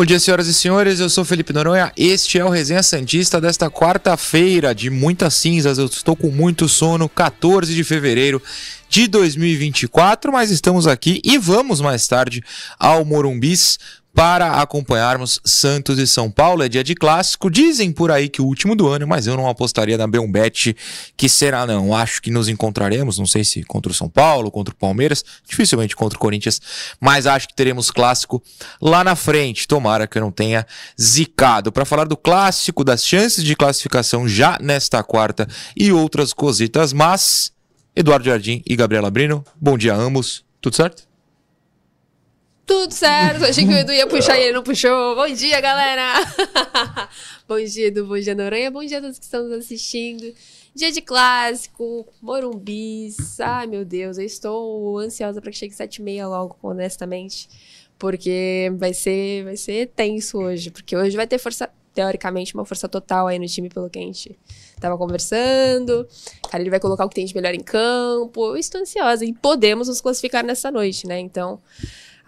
Bom dia, senhoras e senhores. Eu sou Felipe Noronha. Este é o Resenha Santista desta quarta-feira de muitas cinzas. Eu estou com muito sono, 14 de fevereiro de 2024, mas estamos aqui e vamos mais tarde ao Morumbis para acompanharmos Santos e São Paulo. É dia de clássico. Dizem por aí que o último do ano, mas eu não apostaria na Belmbet que será, não. Acho que nos encontraremos, não sei se contra o São Paulo, contra o Palmeiras, dificilmente contra o Corinthians, mas acho que teremos clássico lá na frente. Tomara que eu não tenha zicado. Para falar do clássico, das chances de classificação já nesta quarta e outras cositas, mas Eduardo Jardim e Gabriela Brino, bom dia a ambos. Tudo certo? Tudo certo, achei que o Edu ia puxar e ele não puxou. Bom dia, galera! bom dia, Edu, bom dia, Noronha, bom dia a todos que estão nos assistindo. Dia de clássico, Morumbis. Ai, meu Deus, eu estou ansiosa para que chegue 7 e meia logo, honestamente. Porque vai ser, vai ser tenso hoje. Porque hoje vai ter força, teoricamente, uma força total aí no time, pelo que a gente tava conversando. Cara, ele vai colocar o que tem de melhor em campo. Eu estou ansiosa. E podemos nos classificar nessa noite, né? Então,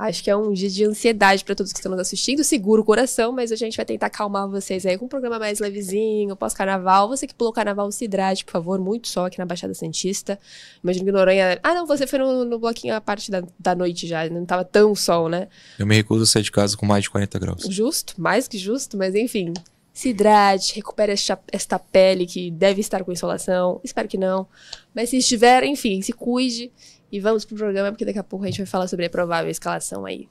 Acho que é um dia de ansiedade para todos que estão nos assistindo. Segura o coração, mas a gente vai tentar acalmar vocês aí com um programa mais levezinho, pós-carnaval. Você que pulou o carnaval, se hidrate, por favor, muito sol aqui na Baixada Santista. Imagino que Noronha. Ah, não, você foi no, no bloquinho a parte da, da noite já, não tava tão sol, né? Eu me recuso a sair de casa com mais de 40 graus. Justo, mais que justo, mas enfim. Se hidrate, recupere esta, esta pele que deve estar com insolação. Espero que não. Mas se estiver, enfim, se cuide e vamos pro programa, porque daqui a pouco a gente vai falar sobre a provável escalação aí.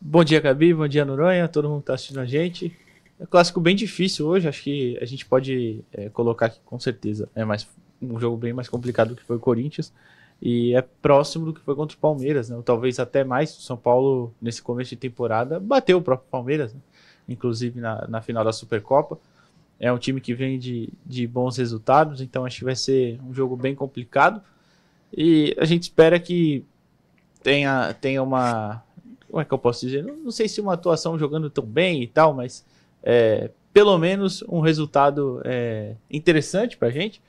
Bom dia, Gabi. Bom dia, Noronha. Todo mundo que tá assistindo a gente. É um clássico bem difícil hoje. Acho que a gente pode é, colocar aqui com certeza. É mais, um jogo bem mais complicado do que foi o Corinthians. E é próximo do que foi contra o Palmeiras, né? Ou talvez até mais. O São Paulo, nesse começo de temporada, bateu o próprio Palmeiras, né? inclusive na, na final da Supercopa. É um time que vem de, de bons resultados, então acho que vai ser um jogo bem complicado. E a gente espera que tenha, tenha uma. Como é que eu posso dizer? Não, não sei se uma atuação jogando tão bem e tal, mas é, pelo menos um resultado é, interessante pra gente.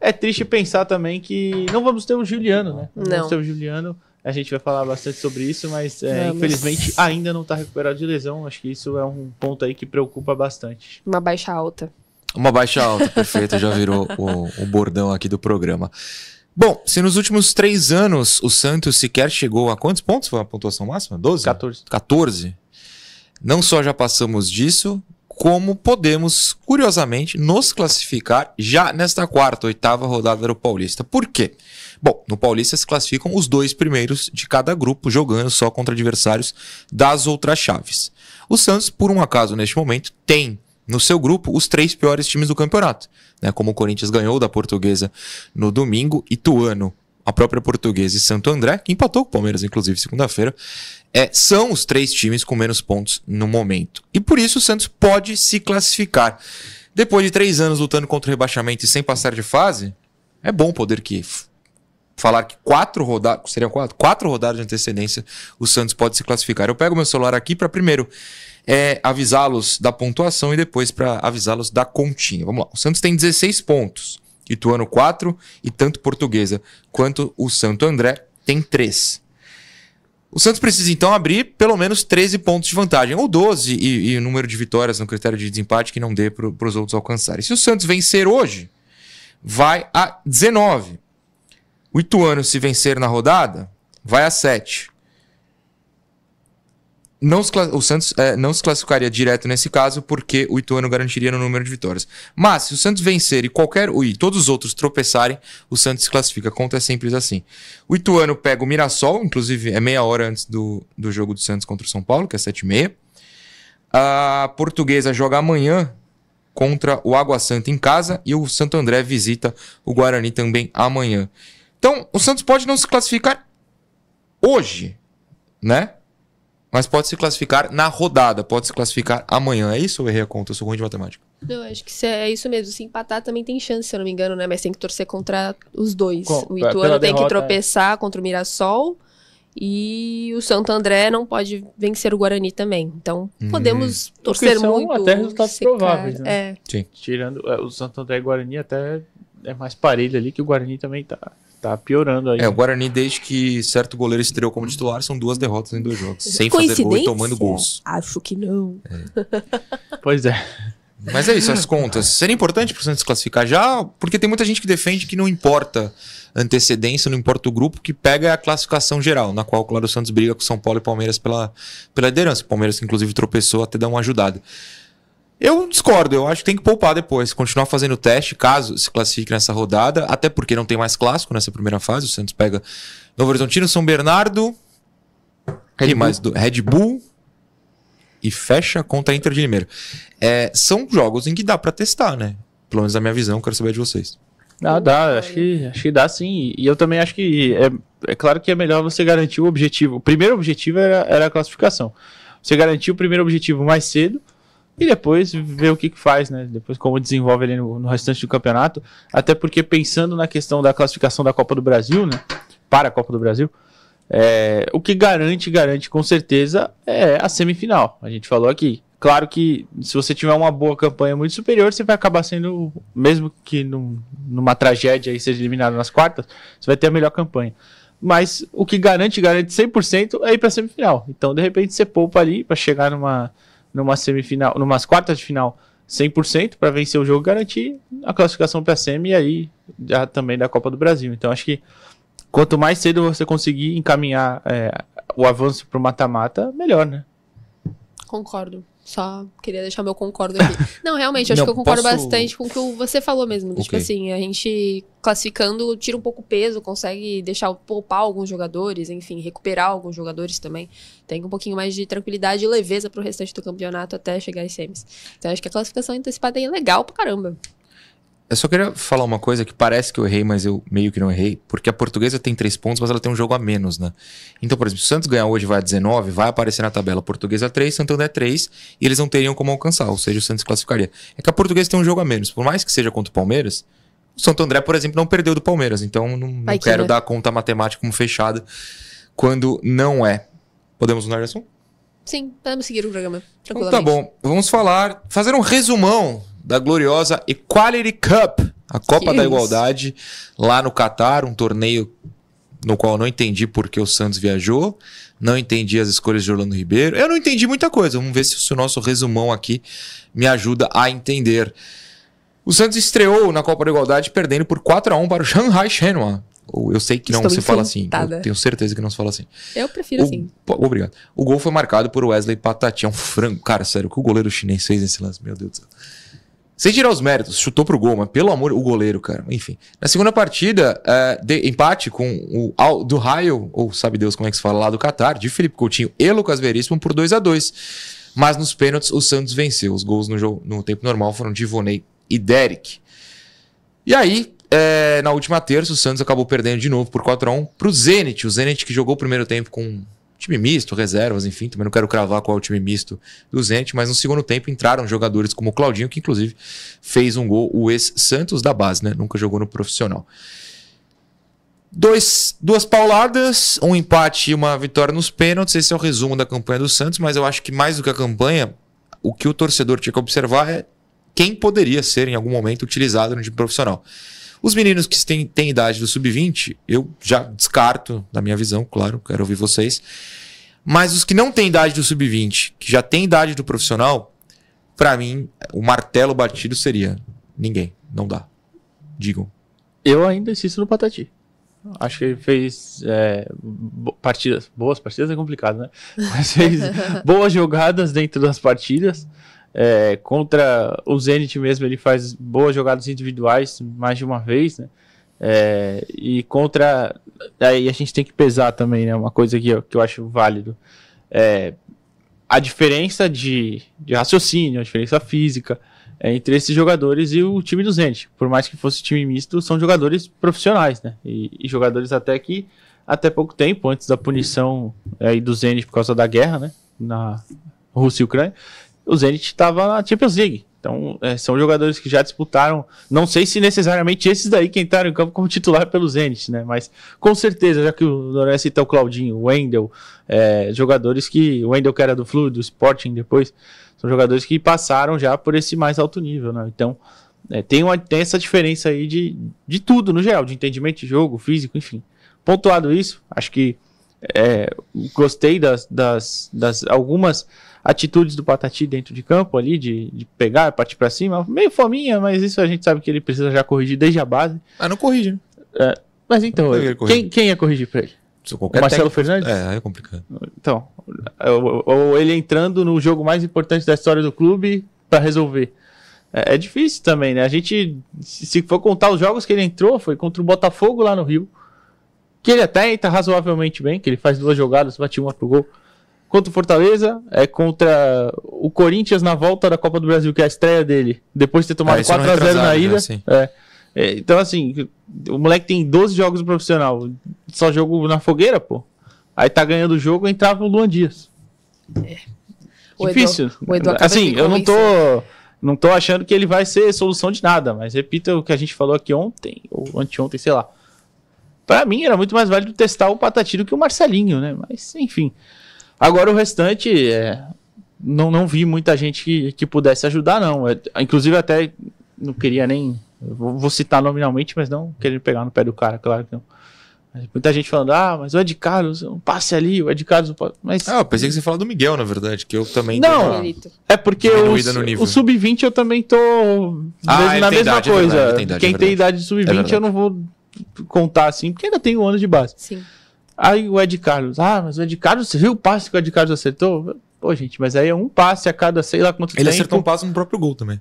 É triste pensar também que não vamos ter o Juliano, né? Não, Não. vamos ter o Juliano. A gente vai falar bastante sobre isso, mas é, infelizmente ainda não está recuperado de lesão. Acho que isso é um ponto aí que preocupa bastante. Uma baixa alta. Uma baixa alta, perfeito, já virou o, o bordão aqui do programa. Bom, se nos últimos três anos o Santos sequer chegou a quantos pontos foi a pontuação máxima? 12? 14. 14. Não só já passamos disso, como podemos, curiosamente, nos classificar já nesta quarta, oitava rodada do Paulista. Por quê? Bom, no Paulista se classificam os dois primeiros de cada grupo, jogando só contra adversários das outras chaves. O Santos, por um acaso, neste momento, tem no seu grupo os três piores times do campeonato. Né? Como o Corinthians ganhou da Portuguesa no domingo, Ituano, a própria Portuguesa e Santo André, que empatou com o Palmeiras, inclusive, segunda-feira, é, são os três times com menos pontos no momento. E por isso o Santos pode se classificar. Depois de três anos lutando contra o rebaixamento e sem passar de fase, é bom poder que falar que quatro rodadas, seriam quatro? Quatro rodadas de antecedência o Santos pode se classificar. Eu pego meu celular aqui para primeiro é, avisá-los da pontuação e depois para avisá-los da continha. Vamos lá. O Santos tem 16 pontos. Ituano 4 e tanto Portuguesa quanto o Santo André tem 3. O Santos precisa então abrir pelo menos 13 pontos de vantagem, ou 12 e, e o número de vitórias no critério de desempate que não dê para os outros alcançarem. Se o Santos vencer hoje, vai a 19. O Ituano, se vencer na rodada, vai a 7. Não o Santos é, não se classificaria direto nesse caso, porque o Ituano garantiria no número de vitórias. Mas, se o Santos vencer e qualquer e todos os outros tropeçarem, o Santos se classifica. Conta é simples assim. O Ituano pega o Mirassol, inclusive é meia hora antes do, do jogo do Santos contra o São Paulo, que é 7h30. A Portuguesa joga amanhã contra o Água Santa em casa e o Santo André visita o Guarani também amanhã. Então, o Santos pode não se classificar hoje, né? Mas pode se classificar na rodada, pode se classificar amanhã. É isso ou eu errei a conta? Eu sou ruim de matemática. Eu acho que se é isso mesmo. Se empatar também tem chance, se eu não me engano, né? Mas tem que torcer contra os dois. Com- o Ituano tem que derrota, é. tropeçar contra o Mirassol. E o Santo André não pode vencer o Guarani também. Então, Hum. podemos torcer são muito. até resultados secar. prováveis, né? É. Tirando é, o Santo André e Guarani até é mais parelho ali, que o Guarani também tá, tá piorando aí. É, o Guarani, desde que certo goleiro estreou como titular, são duas derrotas em dois jogos. Sem fazer gol e tomando gols. Acho que não. Pois é. Mas é isso, as contas. Seria importante pro Santos classificar já, porque tem muita gente que defende que não importa antecedência, não importa o grupo, que pega a classificação geral, na qual, claro, o Santos briga com São Paulo e Palmeiras pela, pela liderança. O Palmeiras, inclusive, tropeçou até dar uma ajudada. Eu discordo, eu acho que tem que poupar depois, continuar fazendo o teste, caso se classifique nessa rodada, até porque não tem mais clássico nessa primeira fase. O Santos pega Novo Horizontino, São Bernardo, Red, mais do, Red Bull e fecha contra a Inter de Limeira. É, são jogos em que dá pra testar, né? Pelo menos na minha visão, quero saber de vocês. Não, dá, acho que, acho que dá sim. E eu também acho que é, é claro que é melhor você garantir o objetivo. O primeiro objetivo era, era a classificação. Você garantir o primeiro objetivo mais cedo e depois ver o que, que faz, né? Depois como desenvolve ali no, no restante do campeonato. Até porque pensando na questão da classificação da Copa do Brasil, né? Para a Copa do Brasil, é, o que garante, garante com certeza é a semifinal. A gente falou aqui. Claro que se você tiver uma boa campanha muito superior, você vai acabar sendo, mesmo que num- numa tragédia e seja eliminado nas quartas, você vai ter a melhor campanha. Mas o que garante, garante 100% é ir para semifinal. Então, de repente, você poupa ali para chegar numa, numa semifinal, numas quartas de final 100% para vencer o jogo garantir a classificação para a semi e aí já também da Copa do Brasil. Então, acho que quanto mais cedo você conseguir encaminhar é, o avanço para o mata-mata, melhor, né? Concordo. Só queria deixar meu concordo aqui. Não, realmente, acho Não, que eu concordo posso- bastante com o que você falou mesmo. Tipo Ok. assim, a gente classificando tira um pouco o peso, consegue deixar poupar alguns jogadores, enfim, recuperar alguns jogadores também. Tem um pouquinho mais de tranquilidade e leveza pro restante do campeonato até chegar às semis. Então acho que a classificação antecipada aí é legal pra caramba. Eu só queria falar uma coisa que parece que eu errei, mas eu meio que não errei. Porque a portuguesa tem três pontos, mas ela tem um jogo a menos, né? Então, por exemplo, se o Santos ganhar hoje e vai a 19, vai aparecer na tabela portuguesa 3, Santander 3, e eles não teriam como alcançar, ou seja, o Santos classificaria. É que a portuguesa tem um jogo a menos. Por mais que seja contra o Palmeiras, o Santo André, por exemplo, não perdeu do Palmeiras. Então, não, não quero né? dar a conta matemática como fechada quando não é. Podemos mudar de assunto? Sim, podemos seguir o programa. Então tá bom. Vamos falar, fazer um resumão da gloriosa Equality Cup, a Copa Que da isso? Igualdade, lá no Catar, um torneio no qual eu não entendi porque o Santos viajou, não entendi as escolhas de Orlando Ribeiro, eu não entendi muita coisa. Vamos ver se o nosso resumão aqui me ajuda a entender. O Santos estreou na Copa da Igualdade perdendo por 4 a 1 para o Shanghai Shenhua. Eu sei que não Estou se fala assim, eu tenho certeza que não se fala assim. Eu prefiro O- assim. Obrigado. O gol foi marcado por Wesley Patati. É um frango. Cara, sério, o que o goleiro chinês fez nesse lance? Meu Deus do céu. Sem tirar os méritos, chutou pro gol, mas pelo amor, o goleiro, cara. Enfim. Na segunda partida, é, empate com o Al do Raio, ou sabe Deus como é que se fala lá do Qatar, de Felipe Coutinho e Lucas Veríssimo por 2 a 2 Mas nos pênaltis, o Santos venceu. Os gols no, jogo, no tempo normal foram de Ivonei e Derek. E aí, é, na última terça, o Santos acabou perdendo de novo por 4x1 pro Zenit. O Zenit que jogou o primeiro tempo com time misto, reservas, enfim. Também não quero cravar qual é o time misto do Zenit, mas no segundo tempo entraram jogadores como o Claudinho, que inclusive fez um gol, o ex-Santos da base, né? Nunca jogou no profissional. Dois, duas pauladas, um empate e uma vitória nos pênaltis. Esse é o resumo da campanha do Santos, mas eu acho que mais do que a campanha, o que o torcedor tinha que observar é quem poderia ser em algum momento utilizado no time profissional. Os meninos que têm, têm idade do sub-20, eu já descarto, na minha visão, claro, quero ouvir vocês. Mas os que não têm idade do sub-20, que já têm idade do profissional, pra mim, o martelo batido seria ninguém. Não dá. Digam. Eu ainda insisto no Patati. Acho que ele fez é, partidas. Boas partidas é complicado, né? Mas fez boas jogadas dentro das partidas. É, contra o Zenit mesmo, ele faz boas jogadas individuais mais de uma vez, né? É, e contra. Aí a gente tem que pesar também, né? Uma coisa que eu, que eu acho válido. É, a diferença de, de raciocínio, a diferença física é, entre esses jogadores e o time do Zenit. Por mais que fosse time misto, são jogadores profissionais, né? E, e jogadores até que até pouco tempo, antes da punição aí do Zenit por causa da guerra, né? Na Rússia e Ucrânia, o Zenit estava na Champions League. Então, é, são jogadores que já disputaram. Não sei se necessariamente esses daí que entraram em campo como titular pelo Zenit, né? Mas com certeza, já que o Noré cita o Claudinho, o Wendel, é, jogadores que. O Wendel que era do Flu, do Sporting depois, são jogadores que passaram já por esse mais alto nível, né? Então, é, tem, uma, tem essa diferença aí de, de tudo no geral, de entendimento de jogo, físico, enfim. Pontuado isso, acho que é, gostei das, das, das algumas atitudes do Patati dentro de campo ali, de, de pegar, partir para cima. Meio fominha, mas isso a gente sabe que ele precisa já corrigir desde a base. Ah, não corrige, né? É, mas então, Não, ele quem, quem ia corrigir pra ele? Marcelo Fernandes? É, aí é complicado. Então, ou, ou ele entrando no jogo mais importante da história do clube para resolver. É, é difícil também, né? A gente, se se for contar os jogos que ele entrou, foi contra o Botafogo lá no Rio. Que ele até entra razoavelmente bem, que ele faz duas jogadas, bate uma pro gol. Contra o Fortaleza, é contra o Corinthians na volta da Copa do Brasil, que é a estreia dele, depois de ter tomado Ah, ano 4x0 na ida. sim. É. É, então, assim, o moleque tem 12 jogos no profissional, só jogo na fogueira, pô. Aí tá ganhando o jogo, entrava o Luan Dias. O Edu- Difícil. o Edu acaba assim, eu não tô, não tô achando que ele vai ser solução de nada, mas repita o que a gente falou aqui ontem, ou anteontem, sei lá. Pra mim era muito mais válido testar o Patati do que o Marcelinho, né? Mas, enfim. Agora o restante, é, não, não vi muita gente que, que pudesse ajudar, não. É, inclusive até não queria nem. Vou, vou citar nominalmente, mas não querendo pegar no pé do cara, claro que não. Mas muita gente falando, ah, mas o Ed Carlos, um passe ali, o Ed Carlos. não pode-" Mas Ah, eu pensei que você falar do Miguel, na verdade, que eu também. Não. É porque o, o sub-20 eu também tô Ah, na tem mesma idade, é coisa. verdade, ele tem idade, Quem é tem verdade. idade de É sub-20 verdade. eu não vou contar assim, porque ainda tem um ano de base. Sim. Aí o Ed Carlos, ah, mas o Ed Carlos, você viu o passe que o Ed Carlos acertou? Pô, gente, mas aí é um passe a cada sei lá quanto Ele tempo. acertou um passo no próprio gol também.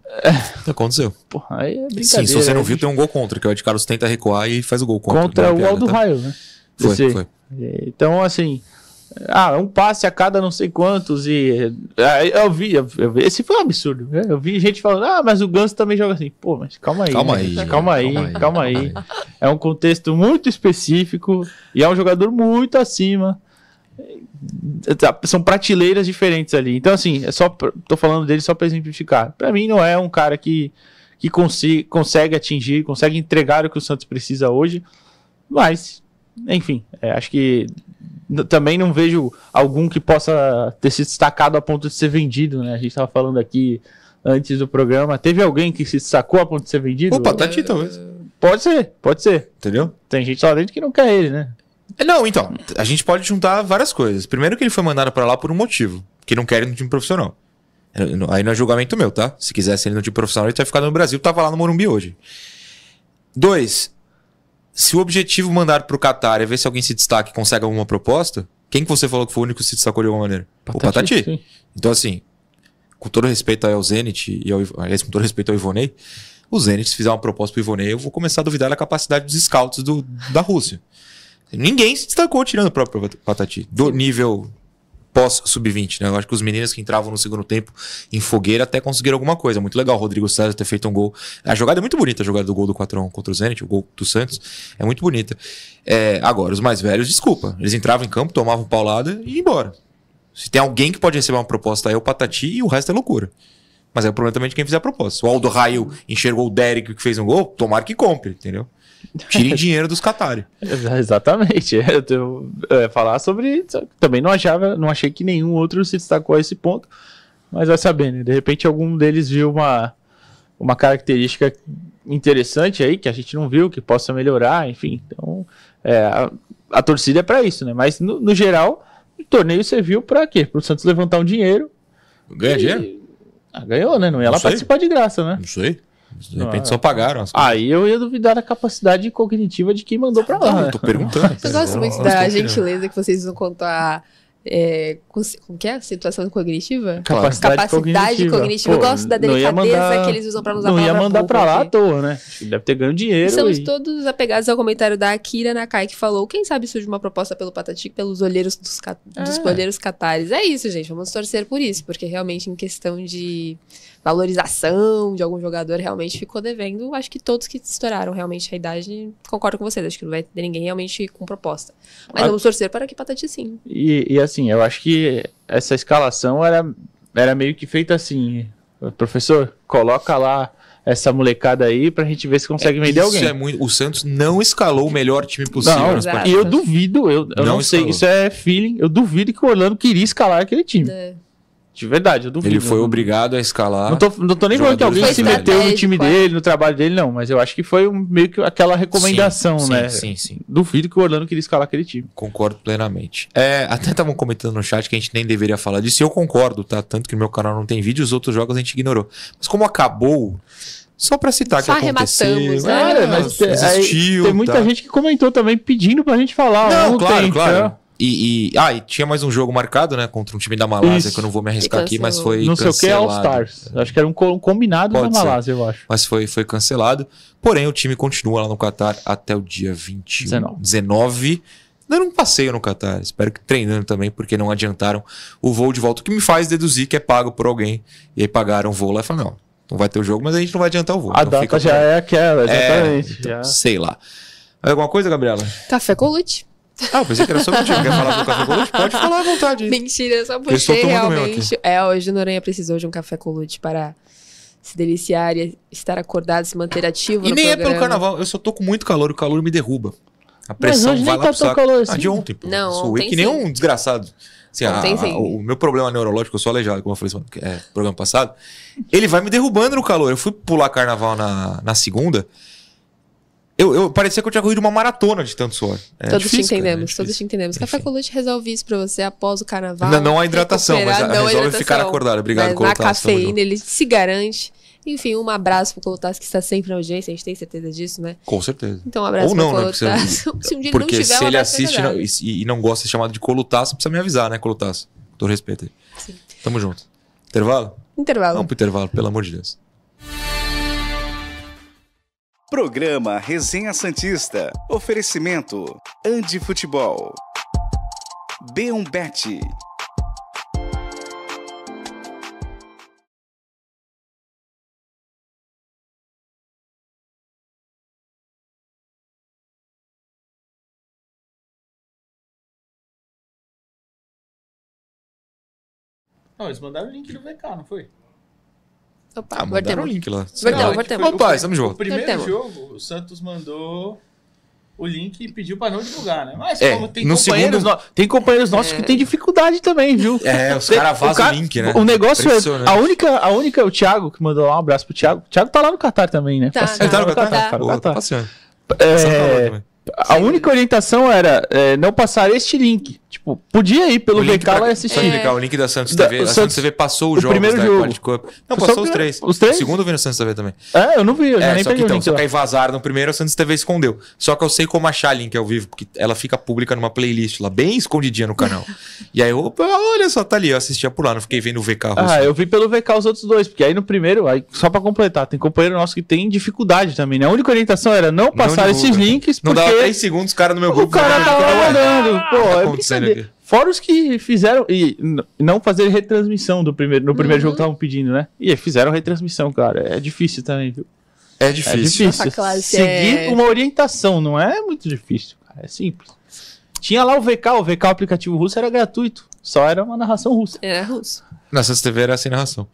Aconteceu. Porra, aí é brincadeira. Sim, se você não né? viu, tem um gol contra, que o Ed Carlos tenta recuar e faz o gol contra. Contra é o Aldo tá? Raio, né? Foi, Desse- foi. Então, assim, ah, um passe a cada não sei quantos e ah, eu vi, eu vi- esse foi um absurdo. né? Eu vi gente falando, ah, mas o Ganso também joga assim. Pô, mas calma aí, Calma né? aí, calma aí, calma aí, calma aí. É um contexto muito específico e é um jogador muito acima. Tá, São prateleiras diferentes ali. Então, assim, é só tô falando dele só para exemplificar. Pra mim, não é um cara que, que consi- consegue atingir, consegue entregar o que o Santos precisa hoje. Mas, enfim, é, acho que também não vejo algum que possa ter se destacado a ponto de ser vendido, né? A gente estava falando aqui antes do programa. Teve alguém que se destacou a ponto de ser vendido? O Patati, talvez. Pode ser, pode ser. Entendeu? Tem gente lá dentro que não quer ele, né? É, Não, então, a gente pode juntar várias coisas. Primeiro que ele foi mandado pra lá por um motivo, que não quer ele no time profissional. É, Aí não é julgamento meu, tá? Se quisesse ele no time profissional, ele teria ficado no Brasil, tava lá no Morumbi hoje. Dois, se o objetivo mandar pro Qatar é ver se alguém se destaca e consegue alguma proposta, quem que você falou que foi o único que se destacou de alguma maneira? o Patati. sim. Então, assim, com todo respeito ao Zenit e ao, aliás, com todo respeito ao Ivonei, o Zenit, se fizer uma proposta pro Ivonei, eu vou começar a duvidar da capacidade dos scouts do, da Rússia. Ninguém se destacou tirando o próprio Patati. Do nível pós-sub-20, né? Eu acho que os meninos que entravam no segundo tempo em fogueira até conseguiram alguma coisa. Muito legal o Rodrigo César ter feito um gol. A jogada é muito bonita, a jogada do gol do 4x1 contra o Zenit, o gol do Santos. É muito bonita. É, agora, os mais velhos, desculpa. Eles entravam em campo, tomavam paulada e iam embora. Se tem alguém que pode receber uma proposta aí é o Patati e o resto é loucura. Mas é o problema também de quem fizer a proposta. O Aldo Raio enxergou o Derek que fez um gol, tomara que compre, entendeu? Tire dinheiro dos Qatari. Exa- Exatamente. Eu, eu, eu ia falar sobre. Também não achava, não achei que nenhum outro se destacou a esse ponto. Mas vai saber, né? De repente algum deles viu uma, uma característica interessante aí que a gente não viu, que possa melhorar, enfim. Então, é, a, a torcida é pra isso, né? Mas no, no geral, o torneio serviu pra quê? Pro Santos levantar um dinheiro. Ganha e- dinheiro? Ah, ganhou, né? Não ia Não lá sei. participar de graça, né? Não sei. De repente Ah. só pagaram as coisas. Aí eu ia duvidar da capacidade cognitiva de quem mandou pra lá. Né? eu tô perguntando. Eu gosto muito da gentileza que vocês usam quanto a. É, como que é? Situação cognitiva? Capacidade, Capacidade cognitiva. Eu Pô, gosto da delicadeza mandar- que eles usam pra usar Não ia mandar pra lá à aqui. toa, né? Deve ter ganho dinheiro. Estamos e- todos apegados ao comentário da Akira Nakai, que falou: quem sabe surge uma proposta pelo Patati pelos olheiros dos, ca- dos É. olheiros catares. É isso, gente. Vamos torcer por isso, porque realmente, em questão de valorização de algum jogador realmente ficou devendo. Acho que todos que estouraram realmente a idade, concordo com vocês. Acho que não vai ter ninguém realmente com proposta. Mas Ah. vamos torcer para que Patati sim. E, e assim, eu acho que essa escalação era, era meio que feita assim. Professor, coloca lá essa molecada aí pra gente ver se consegue vender Isso alguém. é muito. O Santos não escalou o melhor time possível Não, nas exato. partidas. E eu duvido, eu, eu Não não, sei, isso é feeling, eu duvido que o Orlando queria escalar aquele time. É. De verdade, eu duvido. Ele foi obrigado a escalar. Não tô, não tô nem falando que alguém se meteu no time é. dele, no trabalho dele, não. Mas eu acho que foi um- meio que aquela recomendação, sim, né? Sim, sim. Duvido que o Orlando queria escalar aquele time. Concordo plenamente. É, até estavam comentando no chat que a gente nem deveria falar disso, e eu concordo, tá? Tanto que no meu canal não tem vídeo, os outros jogos a gente ignorou. Mas como acabou, só pra citar Só que aconteceu. arrematamos, né? é, mas existiu, tem muita tá? gente que comentou também pedindo pra gente falar. Não, ontem, claro, claro. então, E, e- ah, e tinha mais um jogo marcado, né? Contra um time da Malásia, Isso. que eu não vou me arriscar aqui, mas foi Não sei o que, é All cancelado. Stars. Acho que era um co- um combinado Pode da ser. Malásia, eu acho. Mas foi, foi cancelado. Porém, o time continua lá no Catar até o dia 21, 19. 19. Dando um passeio no Catar. Espero que treinando também, porque não adiantaram o voo de volta. O que me faz deduzir que é pago por alguém. E aí pagaram o voo lá e falaram: não, não vai ter o jogo, mas a gente não vai adiantar o voo. A Então data fica já por aí. é aquela, exatamente. É, então, já. sei lá. Mais Alguma coisa, Gabriela? Café com Lute. Ah, pensei que era sobre o time. Quer falar do Café com Leite? Pode falar à vontade. aí. Mentira, só puxei realmente. É, hoje o Noronha precisou de um café com Lute para se deliciar e estar acordado, se manter ativo E no nem é programa. pelo carnaval, eu só tô com muito calor, o calor me derruba. A Mas pressão hoje vai nem lá tá pro saco. calor Ah, assim. de ontem, pô. Não, sou ontem que nem sim. um desgraçado. Assim, a- Ontem a- sim. o meu problema neurológico, eu sou aleijado, como eu falei no é, programa passado, ele vai me derrubando no calor. Eu fui pular carnaval na, na segunda, eu, eu parecia que eu tinha corrido uma maratona de tanto suor. É todos difícil, te cara, é entendemos, todos difícil. te entendemos. Café com Lute resolve isso pra você após o carnaval. Não, não a hidratação, mas a- resolve hidratação. ficar acordado. Obrigado, Mas na cafeína ele se garante. Enfim, um abraço pro Colotaço que está sempre na audiência, a gente tem certeza disso, né? Com certeza. Então, um abraço Ou não, pro né? Porque. Se um dia ele não Porque tiver, se ele assiste não- e, e não gosta de ser chamado de colutaço, precisa me avisar, né, colutaço? Todo respeito aí. Sim. Tamo junto. Intervalo? Intervalo. Vamos pro intervalo, pelo amor de Deus. Programa Resenha Santista. Oferecimento Andi Futebol. B1 Bet. Não, eles mandaram o link do VK, não foi? Opa, Ah, mandaram o link lá. Vertemos, é vertemos. Opa, estamos de O volta. primeiro Temos. jogo, o Santos mandou o link e pediu pra não divulgar, né? Mas É, como tem no companheiros, segundo- no- tem companheiros nossos É. que tem dificuldade também, viu? É, os caras o vazam cara- o link, né? O negócio é. A única, a única, o Thiago, que mandou lá um abraço pro Thiago. O Thiago tá lá no Catar também, né? Tá, Passeando Ele tá no Tá, Catar? tá. tá no Boa, Catar. tá passeando. É, a única orientação era é, não passar este link. Tipo, podia ir pelo O VK lá e assistir. indicar o link da Santos Da- TV. o a Santos TV passou os o jogos primeiro da jogo. Quality Cup. Não, passou o os três. os três? O segundo eu vi no Santos TV também. É, eu não vi, eu já É, nem só que, o então, só lá. que aí vazaram no primeiro, a Santos TV escondeu. Só que eu sei como achar link ao vivo, porque ela fica pública numa playlist lá, bem escondidinha no canal. e aí, opa, olha só, tá ali, eu assistia por lá, não fiquei vendo o VK russo. Ah, eu vi pelo VK os outros dois, porque aí no primeiro, aí, só pra completar, tem companheiro nosso que tem dificuldade também, né? A única orientação era não passar divulga. esses links, Não porque dava 3 segundos, o cara no meu o grupo. cara mandando, tava mandando. Pô, tá é aqui? Fora os que fizeram, e não fazer retransmissão do primeiro, no primeiro Uhum. jogo que estavam pedindo, né? E fizeram retransmissão, cara. É difícil também, viu? É É difícil. difícil. Nossa classe Seguir é- uma orientação, não é muito difícil, cara. É simples. Tinha lá o VK, o VK, o aplicativo russo, era gratuito. Só era uma narração russa. Era russo. Na Santos TV era sem narração.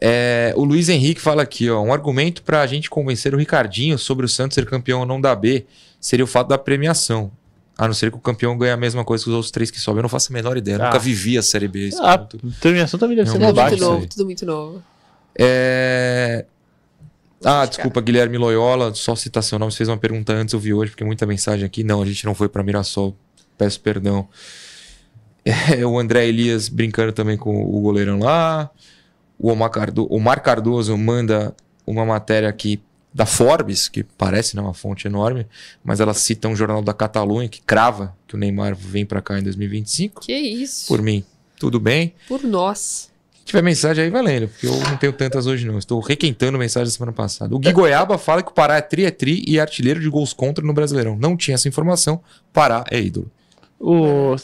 É, o Luiz Henrique fala aqui, ó, um argumento pra gente convencer o Ricardinho sobre o Santos ser campeão ou não da B seria o fato da premiação. A não ser que o campeão ganhe a mesma coisa que os outros três que sobem. Eu não faço a menor ideia. Ah. Nunca vivi a Série B. isso é A muito- terminação também deve É ser Tudo baixo muito novo, aí. tudo muito novo. É... Ah, desculpa, Guilherme Loyola, só citar seu nome. Você fez uma pergunta antes, eu vi hoje, porque muita mensagem aqui. Não, a gente não foi pra Mirassol. Peço perdão. É, o André Elias brincando também com o goleirão lá. O Omar, Cardo... Omar Cardoso manda uma matéria aqui da Forbes, que parece né, uma fonte enorme, mas ela cita um jornal da Catalunha que crava que o Neymar vem pra cá em 2025. Que isso. Por mim, tudo bem. Por nós. Se tiver mensagem aí, valendo, porque eu não tenho tantas hoje não. Estou requentando mensagem da semana passada. O Gui Goiaba fala que o Pará é tri, é tri e é artilheiro de gols contra no Brasileirão. Não tinha essa informação. Pará é ídolo. O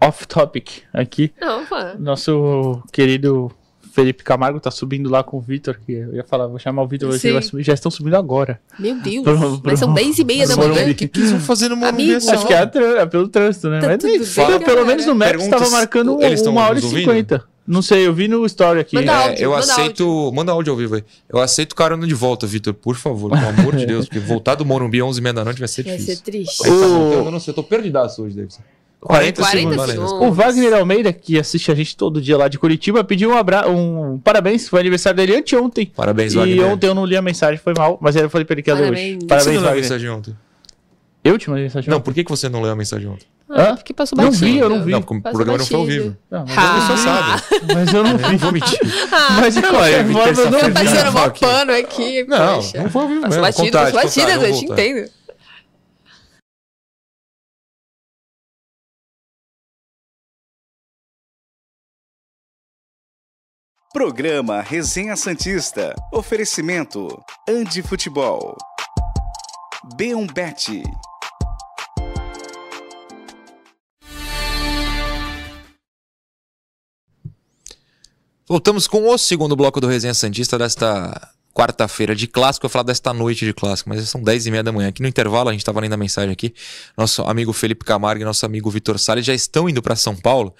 off topic aqui, Não, pô. nosso querido Felipe Camargo tá subindo lá com o Vitor, que eu ia falar, vou chamar o Vitor, vai já estão subindo agora. Meu Deus. Pro- Mas são pro- 10 e meia da pro manhã. O que, que eles vão fazer no Morumbi essa Acho que é, é pelo trânsito, né? Tá Mas nem- bem, pelo, pelo galera. menos no Maps Perguntas- tava marcando eles tão uma hora e nos ouvindo? cinquenta. Não sei, eu vi no story aqui. Manda É, áudio, eu manda aceito. Manda áudio ao vivo aí. Eu aceito carona de volta, Vitor, por favor, pelo amor de Deus. Porque voltar do Morumbi 11h30 da noite vai ser Vai difícil. ser triste. Tá O- eu não sei, eu tô perdidaço hoje, Davidson. 40, 40 segundos, segundos. O Wagner Almeida, que assiste a gente todo dia lá de Curitiba, pediu um, abra... um parabéns, foi aniversário dele anteontem. Parabéns, E Wagner. ontem eu não li a mensagem, foi mal, mas aí eu falei pra ele que ia ler Parabéns. hoje. Parabéns, não leu a Wagner. mensagem ontem? Eu te mandei mensagem Não, ontem? por que, que você não leu a mensagem ontem? Ah, Hã? porque passou Não batido. vi, eu não vi. Não, porque o Passou programa não foi ao batido. vivo. Não, mas, Ah. eu, sabe. mas eu não Eu vi. não vou mentir. Mas de qualquer é, forma, eu não vi. Passando Não, mal aqui. pano aqui. Não, poxa. não foi ao vivo Passou mesmo. batido, Contagem, passou contagem, eu te entendo. Programa Resenha Santista. Oferecimento: Andi Futebol. B1Bet. Voltamos com o segundo bloco do Resenha Santista desta quarta-feira de clássico. Eu falar desta noite de clássico, mas são 10 e meia da manhã. Aqui no intervalo, a gente estava lendo a mensagem aqui. Nosso amigo Felipe Camargo e nosso amigo Vitor Salles já estão indo para São Paulo.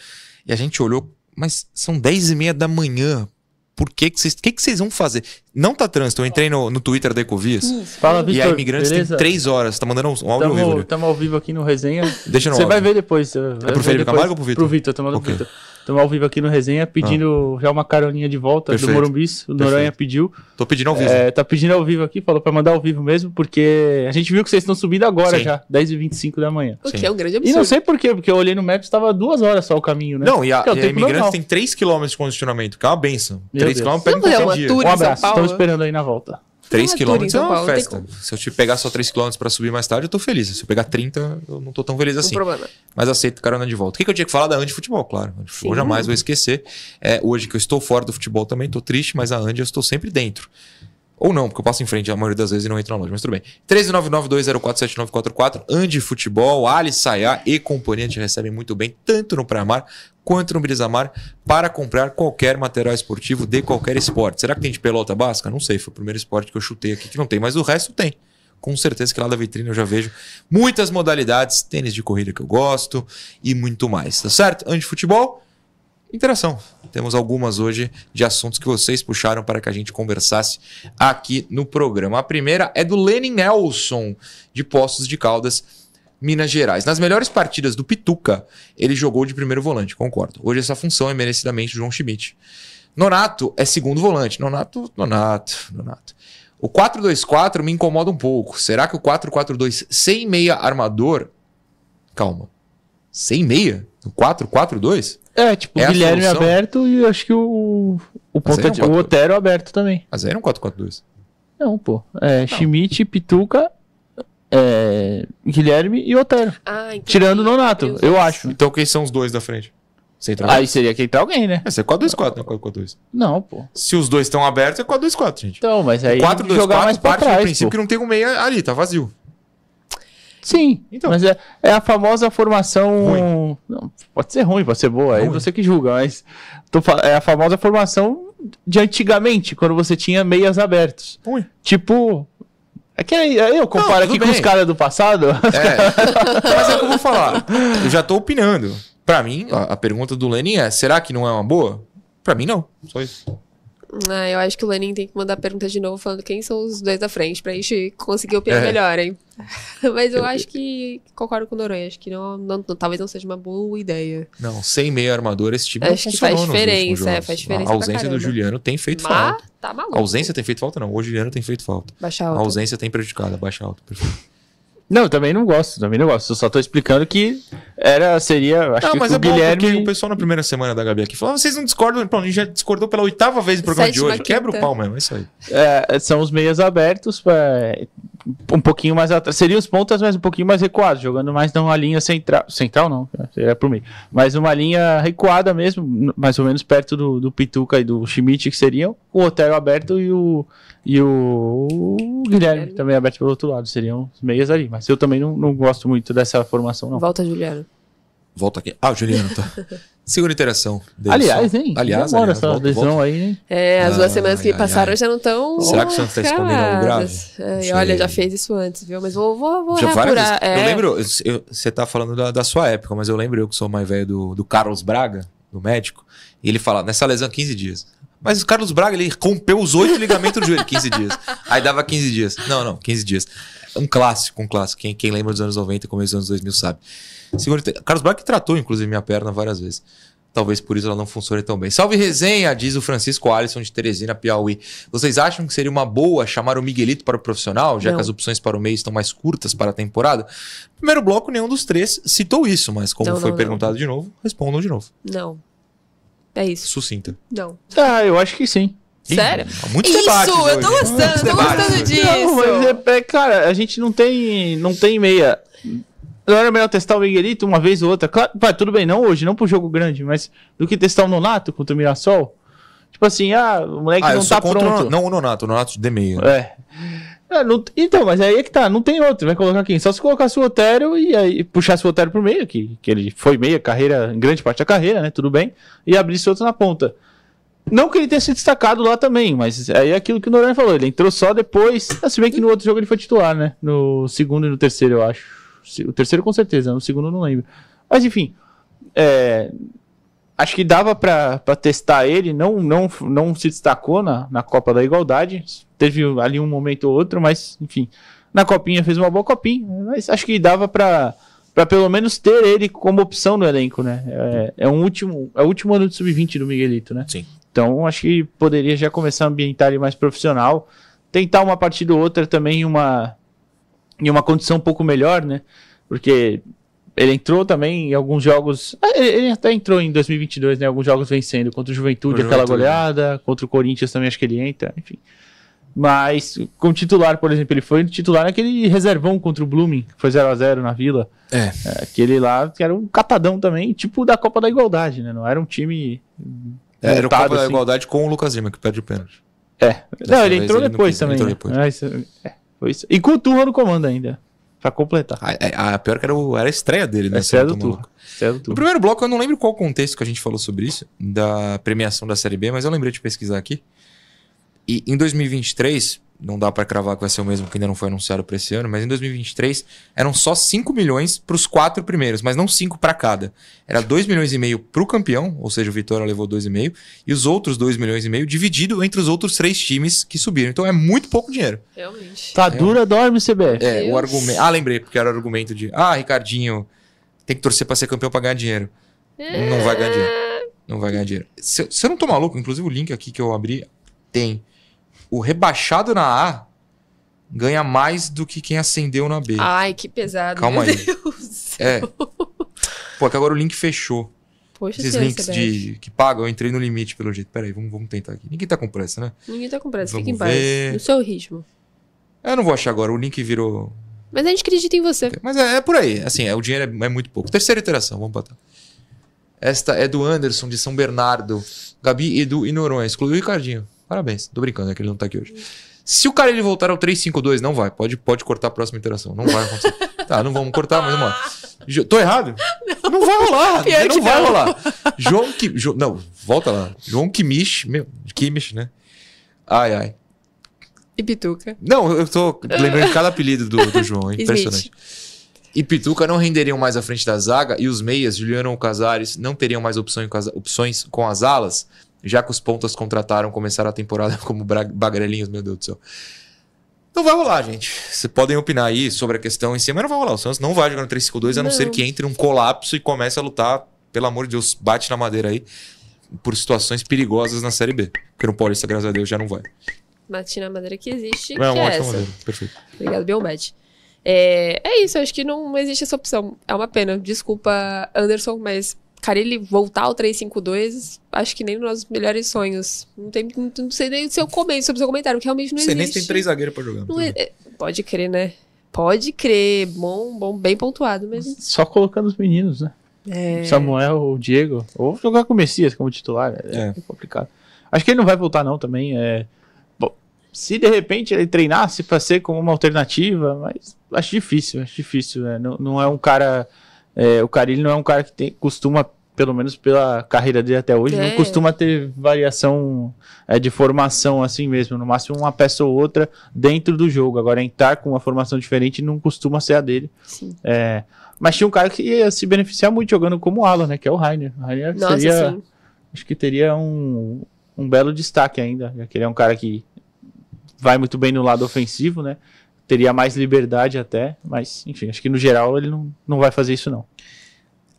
E a gente olhou, mas são 10 e meia da manhã. Por que que vocês, que que vocês vão fazer? Não tá trânsito. Eu entrei no, no Twitter da Ecovias. Fala, E Vitor. a Imigrantes beleza? tem 3 horas. Tá mandando um, um áudio horrível. ali. Estamos ao vivo aqui no Resenha. Deixa no Você áudio. vai ver depois. É pro Felipe Camargo ou pro Vitor? Pro Vitor, estamos Ok. Vitor. Estamos ao vivo aqui no Resenha, pedindo já uma caroninha de volta Perfeito. do Morumbis. O Noronha pediu. Tô pedindo ao vivo. É, tá pedindo ao vivo aqui, falou pra mandar ao vivo mesmo, porque a gente viu que vocês estão subindo agora Sim. já, 10h25 da manhã. O que é um grande E absurdo. não sei por quê, porque eu olhei no Maps, tava duas horas só o caminho, né? Não, e a, é e a tempo Imigrantes normal. tem 3km de congestionamento, que é uma benção. Meu 3 Deus. km pega uma dia. tour Um abraço, estamos esperando aí na volta. 3 Uma km é uma Paulo, festa. Se eu te pegar só 3 km pra subir mais tarde, eu tô feliz. Se eu pegar 30, eu não tô tão feliz assim. problema. Mas aceito carona de volta. O que, que eu tinha que falar da Andy Futebol, claro. Andy Futebol Sim. jamais vou esquecer. É, hoje que eu estou fora do futebol também, tô triste, mas a Andy eu estou sempre dentro. Ou não, porque eu passo em frente a maioria das vezes e não entro na loja, mas tudo bem. 1399-204-7944, Andy Futebol, Ali Sayá e companhia te recebem muito bem, tanto no Pré-Mar quanto no Brisamar, para comprar qualquer material esportivo de qualquer esporte. Será que tem de pelota basca? Não sei, foi o primeiro esporte que eu chutei aqui que não tem, mas o resto tem. Com certeza que lá da vitrine eu já vejo muitas modalidades, tênis de corrida que eu gosto e muito mais, tá certo? Andy Futebol, interação. Temos algumas hoje de assuntos que vocês puxaram para que a gente conversasse aqui no programa. A primeira é do Lenin Nelson, de Poços de Caldas, Minas Gerais. Nas melhores partidas do Pituca, ele jogou de primeiro volante, concordo. Hoje essa função é merecidamente do João Schmidt. Nonato é segundo volante. Nonato, Nonato, Nonato. O 4-2-4 me incomoda um pouco. Será que o 4-4-2 sem meia armador. Calma. Sem meia? No 4-4-2? É, tipo, É o Guilherme aberto e acho que o, o, ponta é um de- o Otero aberto também. Mas aí era um 4-4-2. Não, pô. É, Schmidt, Pituca, é, Guilherme e Otero. Ah. Tirando o Nonato, Deus eu Deus. acho. Então quem são os dois da frente? Central. Aí seria que entrar alguém, né? Esse é 4-2-4, não é 4-4-2. Não, pô. Se os dois estão abertos, é 4-2-4, gente. Então, mas aí 4-2-4 jogar mais pra parte do trás, princípio pô. que não tem um meia ali, tá vazio. Sim, Então. mas é, é a famosa formação. Não, pode ser ruim, pode ser boa, aí Ruim. você que julga, mas tô é a famosa formação de antigamente, quando você tinha meias abertos. Ruim. Tipo. É que aí, aí eu comparo tudo aqui com bem. os caras do passado. É. Mas é o que eu vou falar. Eu já tô opinando. Pra mim, a, a pergunta do Lenin é: será que não é uma boa? Pra mim, não. Só isso. Ah, eu acho que o Lenin tem que mandar pergunta de novo falando quem são os dois da frente pra gente conseguir opinar É. melhor, hein? Mas eu acho que concordo com o Noronha. Acho que não, não- não- talvez não seja uma boa ideia. Não, sem meia armadura, esse time Acho não que funcionou faz diferença, é, faz diferença A ausência do. Juliano tem feito Mas falta. tá maluco. A ausência tem feito falta, não. O Juliano tem feito falta. Baixa A alta. ausência tem prejudicado, a baixa alta. Perfeito. Não, eu também não gosto, também não gosto. Eu só tô explicando que era, seria. Acho Não, que mas o é bom Guilherme. porque o pessoal na primeira semana da Gabi aqui falou: "Ah, vocês não discordam. Pronto, a gente já discordou pela oitava vez no programa Sétima, de hoje. Quebra o pau mesmo, é isso aí. É, são os meias abertos, é, um pouquinho mais atrás. Seriam os pontas, mas um pouquinho mais recuados, jogando mais numa linha central. Central não, seria pro meio. Mas uma linha recuada mesmo, mais ou menos perto do, do Pituca e do Schmidt, que seriam o Otero aberto e o, e o, o Guilherme Guilherme. também aberto pelo outro lado. Seriam os meias ali. Mas eu também não, não gosto muito dessa formação, não. Volta, Juliano. Volta aqui. Ah, o Juliano tá. Segunda interação. dele Aliás, só. hein? Aliás, Demora aliás, essa volta, lesão volta. aí, hein? É, as duas Ai, semanas que ai, passaram ai. já não estão. Será que o Santos tá escondendo algo grave? É, Não e olha, já fez isso antes, viu? Mas vou, vou, vou Já várias reapurar. É, Eu lembro, eu- você tá falando da, da sua época, mas eu lembro eu que sou mais velho do, do Carlos Braga, do médico, e ele fala, nessa lesão 15 dias. Mas o Carlos Braga, ele rompeu os oito ligamentos do joelho, 15 dias. Aí dava 15 dias. Não, não, 15 dias. Um clássico, um clássico. Quem, quem lembra dos anos 90 e começo dos anos 2000 sabe. Segundo, Carlos Braga que tratou, inclusive, minha perna várias vezes. Talvez por isso ela não funcione tão bem. Salve resenha, diz o Francisco Alisson de Teresina, Piauí. Vocês acham que seria uma boa chamar o Miguelito para o profissional, já Não. que as opções para o meio estão mais curtas para a temporada? Primeiro bloco, nenhum dos três citou isso, mas como Não, foi não, perguntado de novo, respondam de novo. Não. É isso. Sucinta. Não. Ah, eu acho que sim. Sério? Muitos Isso, eu tô hoje. gostando, Muitos eu tô debates gostando disso. Não, mas é, é, cara, a gente não tem, não tem meia. Não era melhor testar o Miguelito uma vez ou outra? Claro, vai, tudo bem, não hoje, não pro jogo grande, mas do que testar o Nonato contra o Mirassol? Tipo assim, ah, o moleque Ah, não tá o pronto. Nonato. Não o Nonato, o Nonato de meio. É. É, não- então, mas aí é que tá, não tem outro. Vai colocar quem? Só se colocasse o Otero e aí puxasse o Otero pro meio, que, que ele foi meia carreira, grande parte da carreira, né? Tudo bem. E abrisse outro na ponta. Não que ele tenha se destacado lá também, mas aí é aquilo que o Noronha falou. Ele entrou só depois. Se bem que no outro jogo ele foi titular, né? No segundo e no terceiro, eu acho. O terceiro com certeza, no segundo não lembro. Mas enfim. É, acho que dava pra pra testar ele, não, não, não se destacou na, na Copa da Igualdade. Teve ali um momento ou outro, mas enfim. Na copinha fez uma boa copinha, mas acho que dava pra pra pelo menos ter ele como opção no elenco, né? É, é um último, é o último ano de sub-20 do Miguelito, né? Sim. Então acho que poderia já começar a ambientar ele mais profissional, tentar uma partida ou outra também uma em uma condição um pouco melhor, né? Porque ele entrou também em alguns jogos. ah, Ele ele até entrou em 2022, né? Alguns jogos vencendo contra o Juventude, O aquela Juventude. goleada. Contra o Corinthians também acho que ele entra, enfim. Mas como titular, por exemplo, ele foi titular naquele reservão contra o Blooming, que foi 0 a 0 na Vila. É. É, Aquele lá que era um catadão também, tipo da Copa da Igualdade, né? Não era um time. Era o Copa da assim. Igualdade com o Lucas Lima, que perde o pênalti. É. Dessa Não, ele entrou ele não depois quis, também. entrou né? depois. Ah, isso- é, foi isso. E com o Turra no comando ainda. Pra completar. A, a, a pior que era, o- era a estreia dele, né? Estreia do Turra. Estreia do No Turra. primeiro bloco, eu não lembro qual contexto que a gente falou sobre isso, da premiação da Série B, mas eu lembrei de pesquisar aqui. E em 2023, não dá pra cravar que vai ser o mesmo, que ainda não foi anunciado pra esse ano, mas em 2023 eram só 5 milhões pros quatro primeiros, mas não 5 pra cada. Era 2 milhões e meio pro campeão, ou seja, o Vitória levou 2,5, e os outros 2 milhões e meio dividido entre os outros três times que subiram. Então é muito pouco dinheiro. Realmente. Tá dura, dorme, CBF. É, Deus. o argumento. Ah, lembrei, porque era o argumento de, ah, Ricardinho, tem que torcer pra ser campeão pra ganhar dinheiro. Não vai ganhar dinheiro. Não vai ganhar dinheiro. Se, se eu não tô maluco, inclusive o link aqui que eu abri tem. O rebaixado na A ganha mais do que quem ascendeu na B. Ai, que pesado. Calma meu aí. Deus. É. Pô, é que agora o link fechou. Poxa Esses links de, que pagam, eu entrei no limite pelo jeito. Pera aí, vamos, vamos tentar aqui. Ninguém tá com pressa, né? Ninguém tá com pressa, Vamos fica em paz. ver. No seu ritmo. Eu não vou achar agora, o link virou. Mas a gente acredita em você. Mas é, é por aí, assim, é, o dinheiro é, é muito pouco. Terceira iteração, vamos botar. Esta é do Anderson, de São Bernardo. Gabi, Edu e Noronha. Excluiu o Ricardinho. Parabéns. Tô brincando, é que ele não tá aqui hoje. Se o cara ele voltar ao 352, não vai. Pode, pode cortar a próxima interação. Não vai acontecer. tá, não vamos cortar, mas vamos lá. Tô errado? Não, vai rolar. Pior não que vai não. rolar. João Kim... Jo- não, volta lá. João Kimish. Meu, Kimish, né? Ai, ai. E Pituca. Não, eu tô lembrando de cada apelido do, do João. É impressionante. E Pituca não renderiam mais à frente da zaga e os meias, Juliano ou Casares, não teriam mais as, opções com as alas, já que os pontas contrataram começaram a temporada como bagrelinhos, meu Deus do céu. Não vai rolar, gente. Vocês podem opinar aí sobre a questão em si, mas não vai rolar. O Santos não vai jogar no 3-5-2, a não Não. ser que entre um colapso e comece a lutar, pelo amor de Deus, bate na madeira aí, por situações perigosas na Série B. Porque no Paulista, graças a Deus, já não vai. Bati na madeira que existe, É que uma é ótima essa. madeira. Perfeito. Obrigado, Biomed. É, é isso, acho que não existe essa opção. É uma pena. Desculpa, Anderson, mas Carilli voltar ao 352, acho que nem nos nossos melhores sonhos. Não, tem, não, não sei nem o seu comentário sobre o seu comentário, porque realmente não Você nem existe. tem três zagueiros pra jogar. Não é- é- pode crer, né? Pode crer. Bom, bom, bem pontuado, mas. Só colocando os meninos, né? É, Samuel, o Diego. Ou jogar com o Messias como titular. É, É. complicado. Acho que ele não vai voltar, não, também. É... Bom, se de repente ele treinasse pra ser como uma alternativa, mas acho difícil, acho difícil. né? Não, não é um cara. É, o Carilli não é um cara que tem- costuma pelo menos pela carreira dele até hoje, É. não costuma ter variação é, de formação assim mesmo. No máximo uma peça ou outra dentro do jogo. Agora, entrar com uma formação diferente não costuma ser a dele. Sim. É, mas tinha um cara que ia se beneficiar muito jogando como ala, né? Que é o Rainer. O Rainer Nossa, seria, sim. acho que teria um, um belo destaque ainda, já que ele é um cara que vai muito bem no lado ofensivo, né? Teria mais liberdade até, mas enfim, acho que no geral ele não, não vai fazer isso não.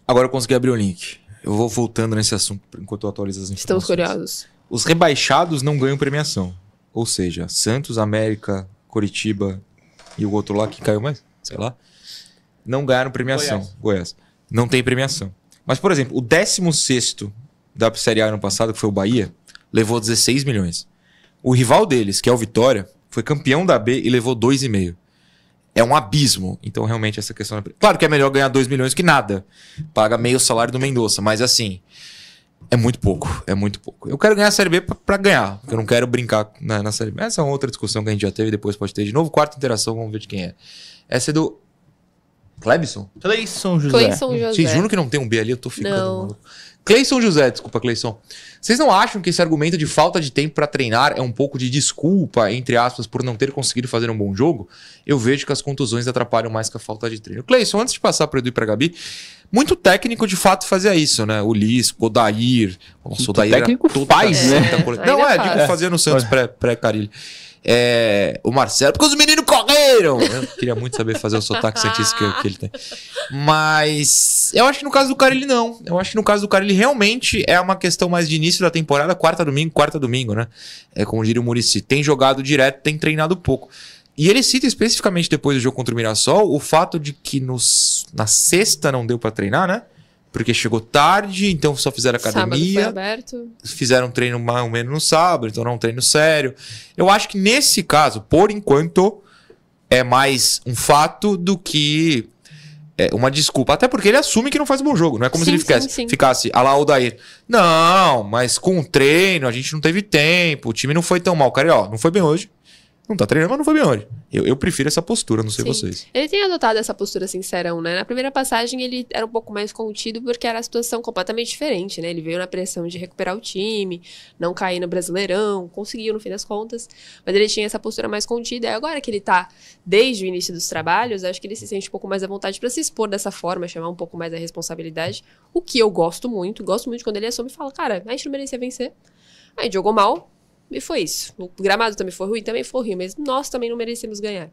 Agora eu consegui abrir o link. Eu vou voltando nesse assunto enquanto eu atualizo as informações. Estamos curiosos. Os rebaixados não ganham premiação. Ou seja, Santos, América, Coritiba e o outro lá que caiu mais, sei lá, não ganharam premiação. Goiás. Não tem premiação. Mas, por exemplo, o 16 da Série A ano passado, que foi o Bahia, levou 16 milhões. O rival deles, que é o Vitória, foi campeão da B e levou 2,5. É um abismo. Então, realmente, essa questão. Claro que é melhor ganhar 2 milhões que nada. Paga meio salário do Mendonça. Mas, assim, é muito pouco. É muito pouco. Eu quero ganhar a Série B pra, pra ganhar. Porque eu não quero brincar na, na Série B. Essa é uma outra discussão que a gente já teve. Depois pode ter de novo. Quarta interação, vamos ver de quem é. Essa é do. Clebson? Cleison José. Cleison José. Vocês juram que não tem um B ali? Eu tô ficando Não. maluco. Cleison José, desculpa, Cleison. Vocês não acham que esse argumento de falta de tempo pra treinar é um pouco de desculpa, entre aspas, por não ter conseguido fazer um bom jogo? Eu vejo que as contusões atrapalham mais que a falta de treino. Cleison, antes de passar pro Edu e pra Gabi, muito técnico de fato fazia isso, né? O Lisco, o Dair. Nossa, o Dair era técnico faz, né? Não, é, faz. digo, fazia no Santos pré- pré-Carilho. É, o Marcelo, porque os meninos correram! Eu queria muito saber fazer o sotaque santista que, que ele tem. Mas eu acho que no caso do cara ele não. Eu acho que no caso do cara ele realmente é uma questão mais de início da temporada, quarta domingo, quarta domingo, né? É como diria o Murici, tem jogado direto, tem treinado pouco. E ele cita especificamente depois do jogo contra o Mirassol o fato de que nos, na sexta não deu pra treinar, né? Porque chegou tarde, então só fizeram Sábado foi academia aberto. fizeram um treino mais ou menos no sábado, então não é um treino sério. Eu acho que nesse caso, por enquanto, é mais um fato do que é, uma desculpa. Até porque ele assume que não faz bom jogo. Não é como Sim, se ele ficasse, sim, sim. ficasse a lá o Dair. Não, mas com o treino a gente não teve tempo, o time não foi tão mal. Cara, ó, não foi bem hoje. Não tá treinando, mas não foi bem. Eu, eu prefiro essa postura, não sei Sim. vocês. Ele tem adotado essa postura sincerão, né? Na primeira passagem ele era um pouco mais contido porque era a situação completamente diferente, né? Ele veio na pressão de recuperar o time, não cair no Brasileirão, conseguiu no fim das contas, mas ele tinha essa postura mais contida. E agora que ele tá desde o início dos trabalhos, acho que ele se sente um pouco mais à vontade pra se expor dessa forma, chamar um pouco mais a responsabilidade, o que eu gosto muito, gosto muito quando ele assume e fala: "Cara, a gente não merecia vencer". Aí jogou mal, e foi isso. O gramado também foi ruim, também foi ruim, mas nós também não merecemos ganhar.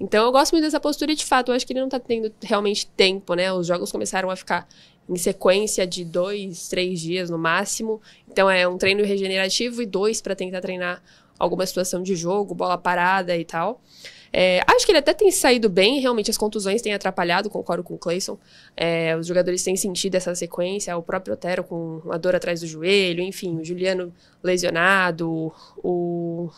Então eu gosto muito dessa postura e de fato eu acho que ele não tá tendo realmente tempo, né? Os jogos começaram a ficar em sequência de dois, três dias no máximo. Então é um treino regenerativo e dois para tentar treinar alguma situação de jogo, bola parada e tal. É, acho que ele até tem saído bem, realmente as contusões têm atrapalhado, concordo com o Clayson. É, os jogadores têm sentido essa sequência, o próprio Otero com uma dor atrás do joelho, enfim, o Juliano lesionado, o.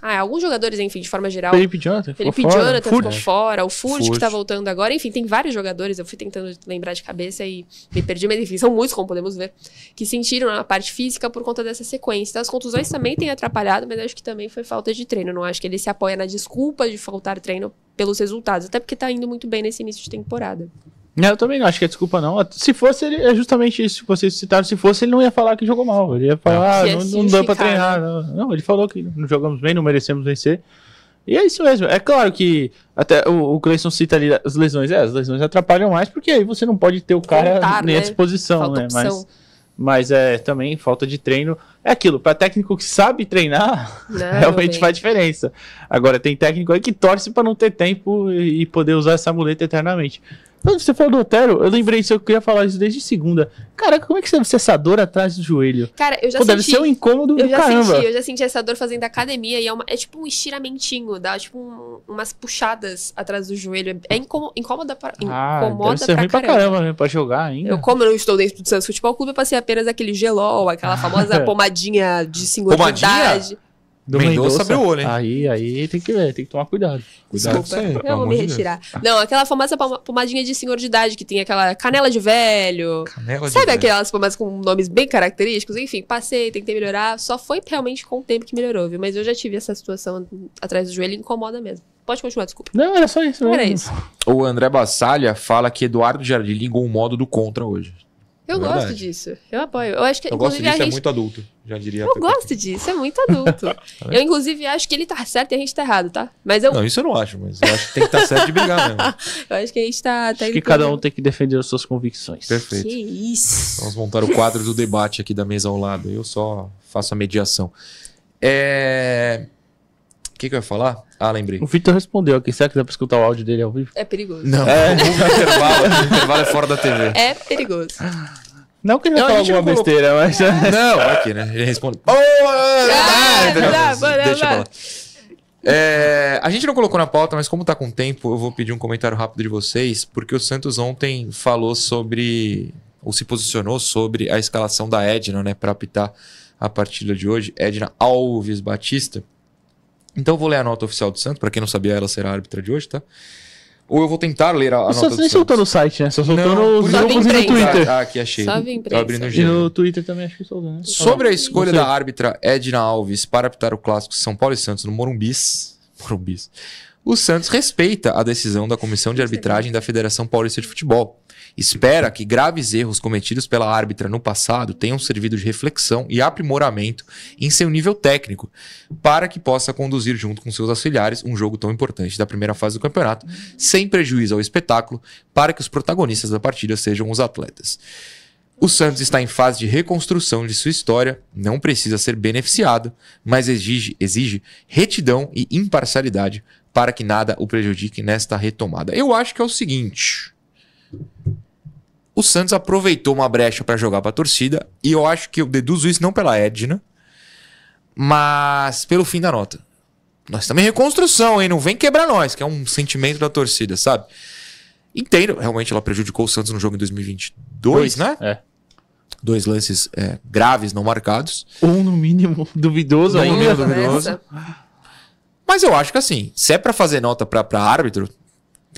Ah, alguns jogadores, enfim, de forma geral. Felipe Jonathan. ficou Felipe fora. Jonathan Furt. ficou fora, o Furt, que Furt. tá voltando agora. Enfim, tem vários jogadores, eu fui tentando lembrar de cabeça e me perdi, mas enfim, são muitos, como podemos ver, que sentiram na parte física por conta dessa sequência. Então, as contusões também têm atrapalhado, mas acho que também foi falta de treino. Não acho que ele se apoia na desculpa de faltar treino pelos resultados, até porque tá indo muito bem nesse início de temporada. Não, eu também não acho que é desculpa, não. Se fosse, ele, é justamente isso que vocês citaram. Se fosse, ele não ia falar que jogou mal. Ele ia falar, ah, não, não deu pra treinar. Não, Não, ele falou que não jogamos bem, não merecemos vencer. E é isso mesmo. É claro que até o, o Cleison cita ali as lesões. É, as lesões atrapalham mais, porque aí você não pode ter o cara Contar, nem à né? disposição, Falta né? opção. Mas, mas é também falta de treino. É aquilo, pra técnico que sabe treinar, Não, realmente faz diferença. Agora, tem técnico aí que torce pra não ter tempo e poder usar essa muleta eternamente. Quando você falou do Otero, eu lembrei disso, eu queria falar isso desde segunda. Caraca, como é que você você essa dor atrás do joelho? Cara, eu já Pô, deve senti. ser um incômodo Eu já caramba. senti, eu já senti essa dor fazendo academia e é, uma- é tipo um estiramentinho, dá tipo um- umas puxadas atrás do joelho. É incô- incômoda pra, Ah, incomoda deve ser pra ruim pra caramba. caramba, né? Pra jogar ainda. Eu, como eu não estou dentro do Santos Futebol Clube, eu passei apenas aquele gelol, aquela famosa pomadinha de senhor Pomadinha? Do Mendonça abriu o olho, hein? Aí, aí tem que ver, tem que tomar cuidado. Cuidado Desculpa, com isso aí, eu vou me de Deus. retirar. Não, aquela famosa poma- pomadinha de senhor de idade, que tem aquela canela de velho. Canela de Sabe velho. aquelas pomadas com nomes bem característicos? Enfim, passei, tentei melhorar. Só foi realmente com o tempo que melhorou, viu? Mas eu já tive essa situação atrás do joelho e incomoda mesmo. Pode continuar, desculpa. Não, era só isso. Era mesmo. isso. O André Bassalha fala que Eduardo Jardim ligou o modo do contra hoje. Eu Verdade. gosto disso. Eu apoio. Eu acho que, Eu gosto inclusive, disso, a é gente. muito adulto. Já diria. Eu gosto disso, é muito adulto. eu, inclusive, acho que ele tá certo e a gente tá errado, tá? Mas eu, Não, isso eu não acho, mas eu acho que tem que estar certo de brigar mesmo. eu acho que a gente tá. tá Acho indo que cada um tem que defender as suas convicções. Perfeito. Que isso. Vamos montar o quadro do debate aqui da mesa ao lado. Eu só faço a mediação. É. O que, que eu ia falar? Ah, lembrei. O Vitor respondeu aqui. Será que dá pra escutar o áudio dele ao vivo? É perigoso. Não, é. o intervalo, o intervalo é fora da TV. É perigoso. Não que ele falar gente alguma besteira, mas... Não, aqui, né? Ele responde. Oh, Ah, Deixa pra lá. É, a gente não colocou na pauta, mas como tá com tempo, eu vou pedir um comentário rápido de vocês, porque o Santos ontem falou sobre, ou se posicionou sobre a escalação da Edna, né, para apitar a partida de hoje. Edna Alves Batista. Então eu vou ler a nota oficial do Santos, para quem não sabia, ela será a árbitra de hoje, tá? Ou eu vou tentar ler a, a nota Santos do nem Santos. soltou no site, né? Só soltou Não, nos grupos e no imprensa. Twitter. Ah, aqui achei. Só vem Tô abrindo o imprensa. E no Twitter também acho que soltou, né? Sobre a escolha da árbitra Edna Alves para apitar o clássico São Paulo e Santos no Morumbis, Morumbis, o Santos respeita a decisão da Comissão de Arbitragem da Federação Paulista de Futebol. Espera que graves erros cometidos pela árbitra no passado tenham servido de reflexão e aprimoramento em seu nível técnico, para que possa conduzir junto com seus auxiliares um jogo tão importante da primeira fase do campeonato, sem prejuízo ao espetáculo, para que os protagonistas da partida sejam os atletas. O Santos está em fase de reconstrução de sua história, não precisa ser beneficiado, mas exige, exige retidão e imparcialidade para que nada o prejudique nesta retomada. Eu acho que é o seguinte: o Santos aproveitou uma brecha para jogar para a torcida, e eu acho que eu deduzo isso não pela Edna, mas pelo fim da nota. Nós estamos em reconstrução, hein? Não vem quebrar nós, que é um sentimento da torcida, sabe? Entendo, realmente ela prejudicou o Santos no jogo em 2022, né? É. Dois lances é, graves não marcados. Um no mínimo duvidoso No ainda. mínimo Nossa, duvidoso. nessa. Mas eu acho que assim, se é pra fazer nota pra árbitro,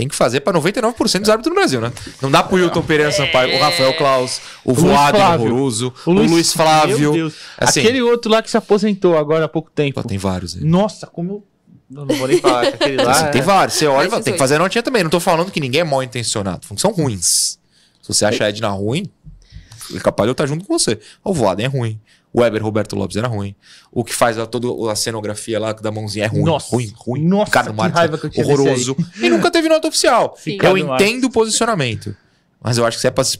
tem que fazer pra 99% dos árbitros do Brasil, né? Não dá pro Wilton Pereira Sampaio, o Rafael Klaus, o Luiz Voaden Flávio. horroroso, o Luiz, Meu Flávio. Deus. Assim, Aquele outro lá que se aposentou agora há pouco tempo. Pô, tem vários aí. Nossa, como eu... Eu não vou nem falar que aquele lá... Assim, é- tem vários. Você olha e tem que fazer notinha também. Não tô falando que ninguém é mal intencionado. São ruins. Se você acha a Edna ruim, é capaz de eu estar junto com você. O Voaden é ruim. O Weber Roberto Lopes era ruim. O que faz a, toda a cenografia lá da mãozinha é ruim. Nossa. ruim, ruim. Nossa, Ricardo que Marques, raiva que eu tinha horroroso. E nunca teve nota oficial. Sim. Eu entendo o posicionamento. Mas eu acho que se é pra se,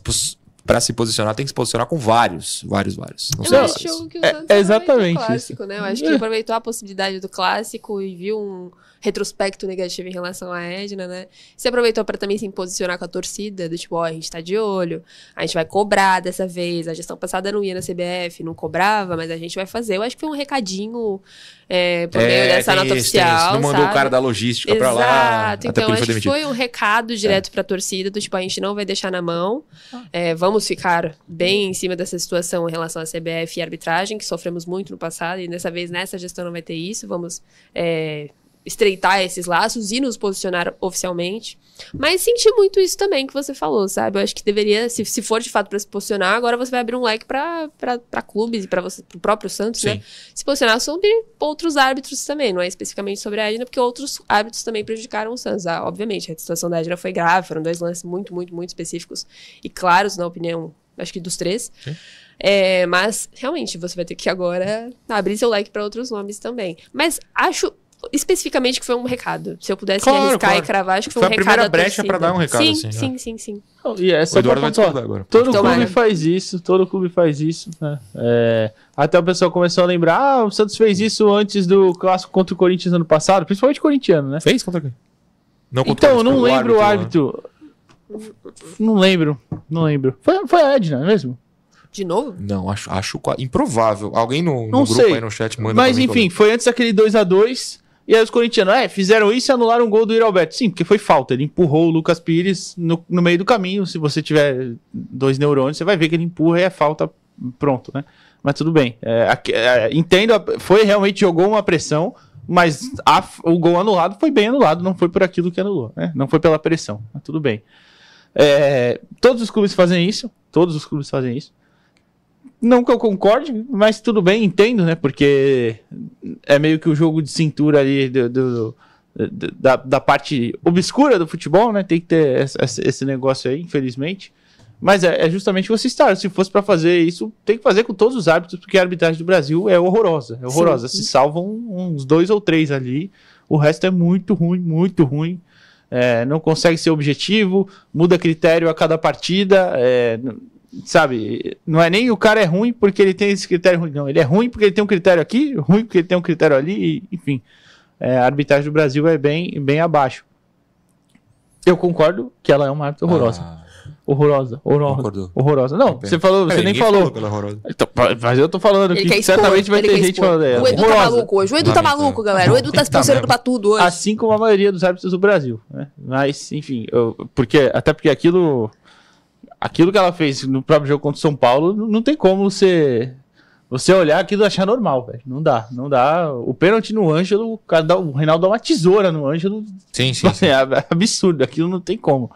pra se posicionar, tem que se posicionar com vários. Vários, vários. Não Eu sei acho vocês. que o É- Santos é exatamente clássico, né? Eu acho que É. aproveitou a possibilidade do clássico e viu um retrospecto negativo em relação à Edna, né? Se aproveitou para também se posicionar com a torcida, do tipo, ó, a gente tá de olho, a gente vai cobrar dessa vez. A gestão passada não ia na CBF, não cobrava, mas a gente vai fazer. Eu acho que foi um recadinho é, por meio dessa nota isso, oficial. Não mandou sabe? o cara da logística pra lá. Exato, Até então acho foi que foi um recado direto pra torcida, do tipo, a gente não vai deixar na mão, é, vamos ficar bem em cima dessa situação em relação à CBF e arbitragem, que sofremos muito no passado, e dessa vez, nessa gestão não vai ter isso, vamos é, estreitar esses laços e nos posicionar oficialmente. Mas senti muito isso também que você falou, sabe? Eu acho que deveria, se, se for de fato pra se posicionar, agora você vai abrir um leque pra clubes e para você, pro próprio Santos, né? Sim. se posicionar sobre outros árbitros também, não é especificamente sobre a Edna, porque outros árbitros também prejudicaram o Santos. Ah, obviamente, a situação da Edna foi grave, foram dois lances muito, muito, muito específicos e claros, na opinião, acho que dos três. Sim. É, mas, realmente, você vai ter que agora abrir seu leque para outros nomes também. Mas acho especificamente que foi um recado. Se eu pudesse Claro, arriscar claro. e cravar, acho que foi, Foi um a recado primeira à brecha pra dar um recado, sim, assim, né? Sim, sim, sim. E é O só Eduardo pra vai pontuar. discordar agora. Todo Tomara. clube faz isso, todo clube faz isso, né? É, até o pessoal começou a lembrar, ah, o Santos fez isso antes do clássico contra o Corinthians ano passado, principalmente corintiano, né? Fez contra quem? Não contra Então, eu não lembro o lá. árbitro. Não lembro, não lembro. Foi, foi a Edna, não é mesmo? De novo? Não, acho, acho improvável. Alguém no, no Não grupo sei. aí no chat manda Mas enfim, foi antes daquele 2 a 2 E aí os corintianos, é, fizeram isso e anularam o gol do Yuri Alberto. Sim, porque foi falta. Ele empurrou o Lucas Pires no, no meio do caminho. Se você tiver dois neurônios, você vai ver que ele empurra e é falta. Pronto, né? Mas tudo bem. É, é, entendo, foi realmente jogou uma pressão, mas a- o gol anulado foi bem anulado, não foi por aquilo que anulou, né? Não foi pela pressão, mas tudo bem. É, todos os clubes fazem isso, todos os clubes fazem isso. Não que eu concorde, mas tudo bem, entendo, né? Porque é meio que o jogo de cintura ali do, do- do- da, da parte obscura do futebol, né? Tem que ter esse, esse- negócio aí, infelizmente. Mas é, é justamente você estar. Se fosse pra fazer isso, tem que fazer com todos os árbitros, porque a arbitragem do Brasil é horrorosa. É horrorosa. Sim. Se salvam uns dois ou três ali. O resto é muito ruim, muito ruim. É, não consegue ser objetivo, muda critério a cada partida. é, sabe, não é nem o cara é ruim porque ele tem esse critério ruim, não. Ele é ruim porque ele tem um critério aqui, ruim porque ele tem um critério ali, e, enfim. É, a arbitragem do Brasil é bem, bem abaixo. Eu concordo que ela é uma árbitra horrorosa. Ah, horrorosa, horrorosa. Concordou. Horrorosa. Não, você falou, você nem falou. que ela é horrorosa. Então, mas eu tô falando Ele que expor, certamente vai ter gente expor. falando dela. O Edu tá Horrorosa. maluco hoje. O Edu tá maluco, galera. O Edu tá se Tá posicionando pra tudo hoje. Assim como a maioria dos árbitros do Brasil, né? Mas, enfim, eu- porque, até porque aquilo, aquilo que ela fez no próprio jogo contra o São Paulo, não, tem como você, você olhar aquilo e achar normal, velho. Não dá, não dá. O pênalti no Ângelo, o, cara dá- o Reinaldo dá uma tesoura no Ângelo, Sim, sim. sim. é absurdo, aquilo não tem como.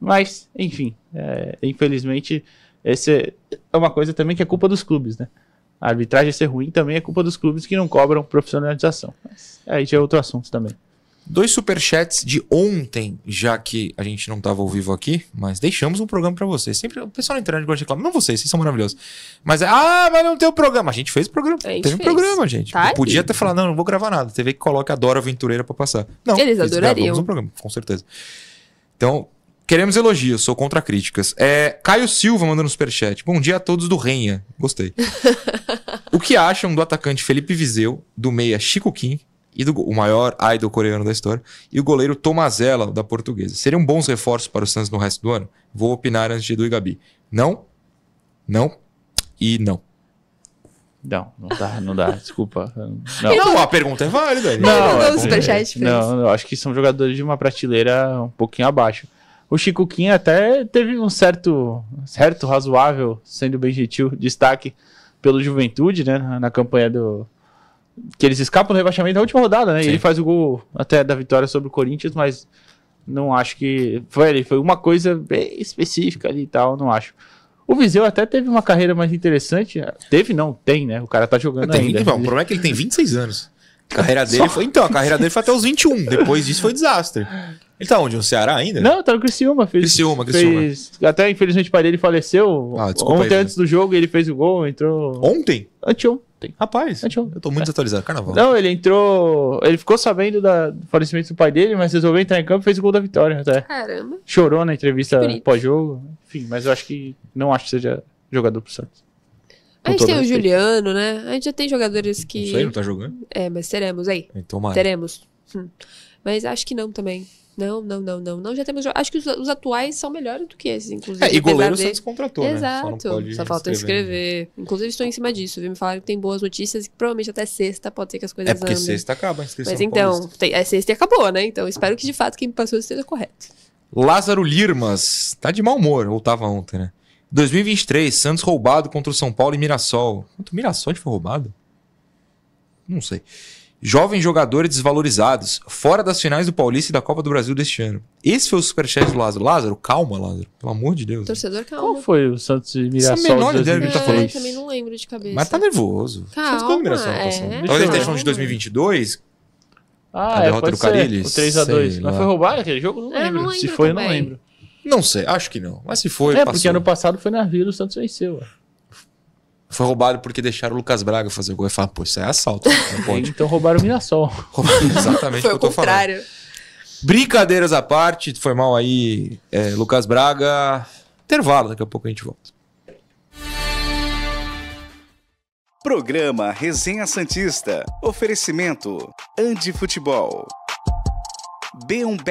Mas, enfim, é, infelizmente, esse é uma coisa também que é culpa dos clubes, né? A arbitragem ser ruim também é culpa dos clubes que não cobram profissionalização. Mas aí já é outro assunto também. Dois superchats de ontem, já que a gente não estava ao vivo aqui, mas deixamos um programa pra vocês. Sempre o pessoal na internet gosta de reclamar. Não vocês, vocês são maravilhosos. Mas é, ah, mas não tem o programa. A gente fez o programa. Teve um fez. programa, gente. Tá Podia aí. ter falado, não, não vou gravar nada. TV que coloca a Dora Aventureira pra passar. Não, Eles adorariam. um programa, com certeza. Então, queremos elogios, sou contra críticas. É, Caio Silva mandando superchat. Bom dia a todos do Renha. Gostei. o que acham do atacante Felipe Vizeu, do meia Chico Kim, e do, o maior idol coreano da história, e o goleiro Tomazella, da portuguesa? Seriam bons reforços para o Santos no resto do ano? Vou opinar antes de Edu e Gabi. Não, não e não. Não, não dá, não dá, desculpa. Não, Não, a pergunta é válida. Não, não, é superchat. Não, não, acho que são jogadores de uma prateleira um pouquinho abaixo. O Chico Kim até teve um certo, certo razoável, sendo bem gentil, destaque pelo Juventude, né? Na campanha do. Que eles escapam do rebaixamento na última rodada, né? E Sim. ele faz o gol até da vitória sobre o Corinthians, mas não acho que. Foi, ele foi uma coisa bem específica ali e tal, não acho. O Viseu até teve uma carreira mais interessante. Teve, não, tem, né? O cara tá jogando Tem, ainda. então, o problema é que ele tem 26 anos. A carreira dele foi. Então, a carreira dele foi até os 21. Depois disso foi desastre. Ele tá onde? No Ceará ainda? Não, tá no Criciúma. Fez, Criciúma, Criciúma. Fez, até, infelizmente, o pai dele faleceu. Ah, desculpa Ontem, aí, antes do jogo, ele fez o gol, entrou... Ontem? Anteontem. Rapaz, Anteontem. eu tô muito desatualizado. Carnaval. Não, ele entrou... Ele ficou sabendo da- do falecimento do pai dele, mas resolveu entrar em campo e fez o gol da vitória até. Caramba. Chorou na entrevista pós-jogo. Enfim, mas eu acho que... Não acho que seja jogador pro Santos. A gente tem o respeito. Juliano, né? A gente já tem jogadores que. sei, não tá jogando? É, mas teremos aí. Então. Teremos. Hum. Mas acho que não também. Não, não, não, não. Não, já temos. Acho que os, os atuais são melhores do que esses, inclusive. É, e goleiro o Santos contratou, né? Exato. Só, não pode Só falta escrever. inscrever. Inclusive, estou em cima disso, viu? Me falaram que tem boas notícias e que provavelmente até sexta pode ser que as coisas É porque andem. sexta acaba a inscrição Mas então, tem, é sexta e acabou, né? Então, espero que de fato quem passou esteja correto. Lázaro Lirmas. Tá de mau humor, ou tava ontem, né? 2023, Santos roubado contra o São Paulo e Mirassol. Quanto Mirassol foi roubado? Não sei. Jovens jogadores desvalorizados, fora das finais do Paulista e da Copa do Brasil deste ano. Esse foi o superchat do Lázaro. Lázaro, calma, Lázaro. Pelo amor de Deus. Torcedor, Qual calma. foi o Santos e Essa Mirassol menor de ideia do que tá falando. eu também não lembro de cabeça. Mas tá nervoso. Calma, Santos o Mirassol ano é. passado. Deixa Talvez ele esteja falando de 2022. Ah, A é, derrota do ser. Carille? O 3x2. Sei Mas foi roubado aquele jogo? Não É, lembro. não Se lembro foi, eu não também. lembro. Não sei, acho que não. Mas se foi, É, passou. porque ano passado foi na Vila, o Santos venceu. ué. Foi roubado porque deixaram o Lucas Braga fazer o gol. Eu falo, pô, isso é assalto. Não pode. Então roubaram o Mirassol. Exatamente Foi o que eu tô falando. contrário. Brincadeiras à parte, foi mal aí, é, Lucas Braga. Intervalo, daqui a pouco a gente volta. Programa Resenha Santista. Oferecimento: Andi Futebol. B1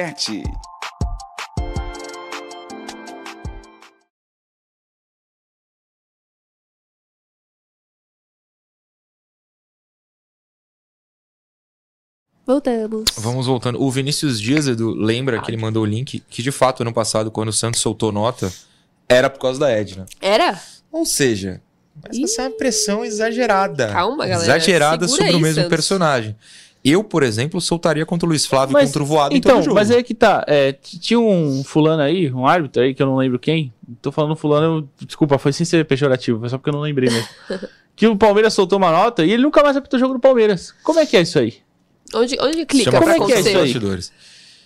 Voltamos. Vamos voltando. O Vinícius Dias, Edu, lembra que ele mandou o link que, de fato, ano passado, quando o Santos soltou nota, era por causa da Edna. Era? Ou seja, mas essa é uma pressão exagerada. Calma, galera. Exagerada Segura sobre o aí, mesmo Santos. personagem. Eu, por exemplo, soltaria contra o Luiz Flávio e Mas- contra o Voado em Então, todo jogo. mas aí que tá. é, tinha um fulano aí, um árbitro aí, que eu não lembro quem. Tô falando fulano, eu- desculpa, foi sem ser pejorativo, foi só porque eu não lembrei mesmo. que o Palmeiras soltou uma nota e ele nunca mais apitou jogo do Palmeiras. Como é que é isso aí? Onde, onde clica Chama pra como é que é isso acontecer? aí? bastidores.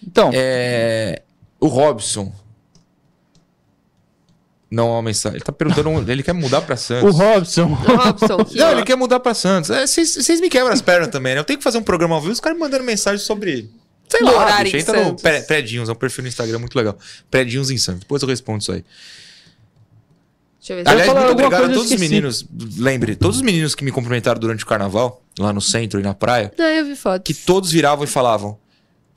Então, É, o Robson. Não, uma mensagem. Ele tá perguntando, ele quer mudar pra O Santos. Robson. Robson, que Não, ele quer mudar pra Santos. É, Vocês vocês me quebram as pernas também, né? Eu tenho que fazer um programa ao vivo, os caras me mandando mensagem sobre. Sei lá, bicho, entra no Santos. Pré- Predinhos, é um perfil no Instagram muito legal. Predinhos em Santos. Depois eu respondo isso aí. Deixa eu ver Aliás, falar muito obrigado a todos os eu meninos. Lembre, todos os meninos que me cumprimentaram durante o carnaval, lá no centro e na praia, Não, eu vi fotos. que todos viravam e falavam.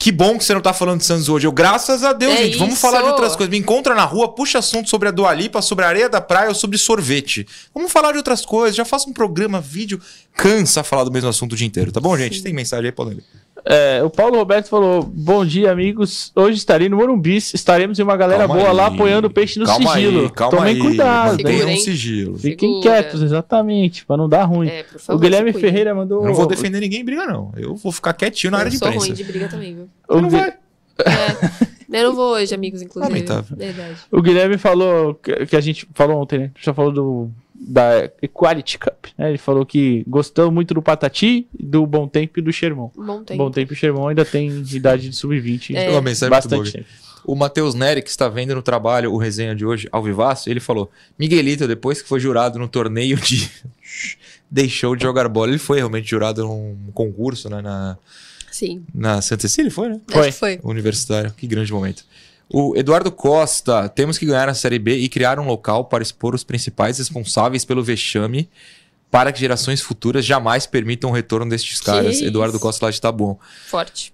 Que bom que você não tá falando de Santos hoje. Eu, graças a Deus, É gente. Vamos isso. falar de outras coisas. Me encontra na rua, puxa assunto sobre a Dua Lipa, sobre a areia da praia ou sobre sorvete. Vamos falar de outras coisas. Já faça um programa, vídeo. Cansa falar do mesmo assunto o dia inteiro, tá bom, gente? Tem mensagem aí, podem ler. É, o Paulo Roberto falou: Bom dia, amigos. Hoje estarei no Morumbi. Estaremos em uma galera Calma boa lá aí. apoiando o peixe no calma sigilo. Aí, calma Tomem aí. cuidado. Segura, um sigilo. Fiquem Segura. quietos, exatamente, pra não dar ruim. É, favor. o Guilherme. Ferreira mandou. Eu não vou defender ninguém em briga, não. Eu vou ficar quietinho na área Eu de sou imprensa. ruim de briga também, viu? O, Não vai. É. Eu não vou hoje, amigos, inclusive. Lamentável. Verdade. o Guilherme falou que, que a gente falou ontem, né? Já falou do da Equality Cup, né? Ele falou que gostou muito do Patati, do Bom Tempo e do Sherman. Bom tempo. Bom Tempo e Sherman ainda tem idade de sub-20. É. Uma mensagem muito boa. Bastante. O Matheus Neri, que está vendo no trabalho o resenha de hoje ao vivaço, ele falou: Miguelito, depois que foi jurado no torneio de. deixou de jogar bola. Ele foi realmente jurado num concurso, né? Na, Sim. na Santa Cecília, foi, né? Foi. Acho que foi. Universitário. Que grande momento. O Eduardo Costa, temos que ganhar a Série B e criar um local para expor os principais responsáveis pelo vexame para que gerações futuras jamais permitam o retorno destes caras. isso? Eduardo Costa lá de Taboão. Forte.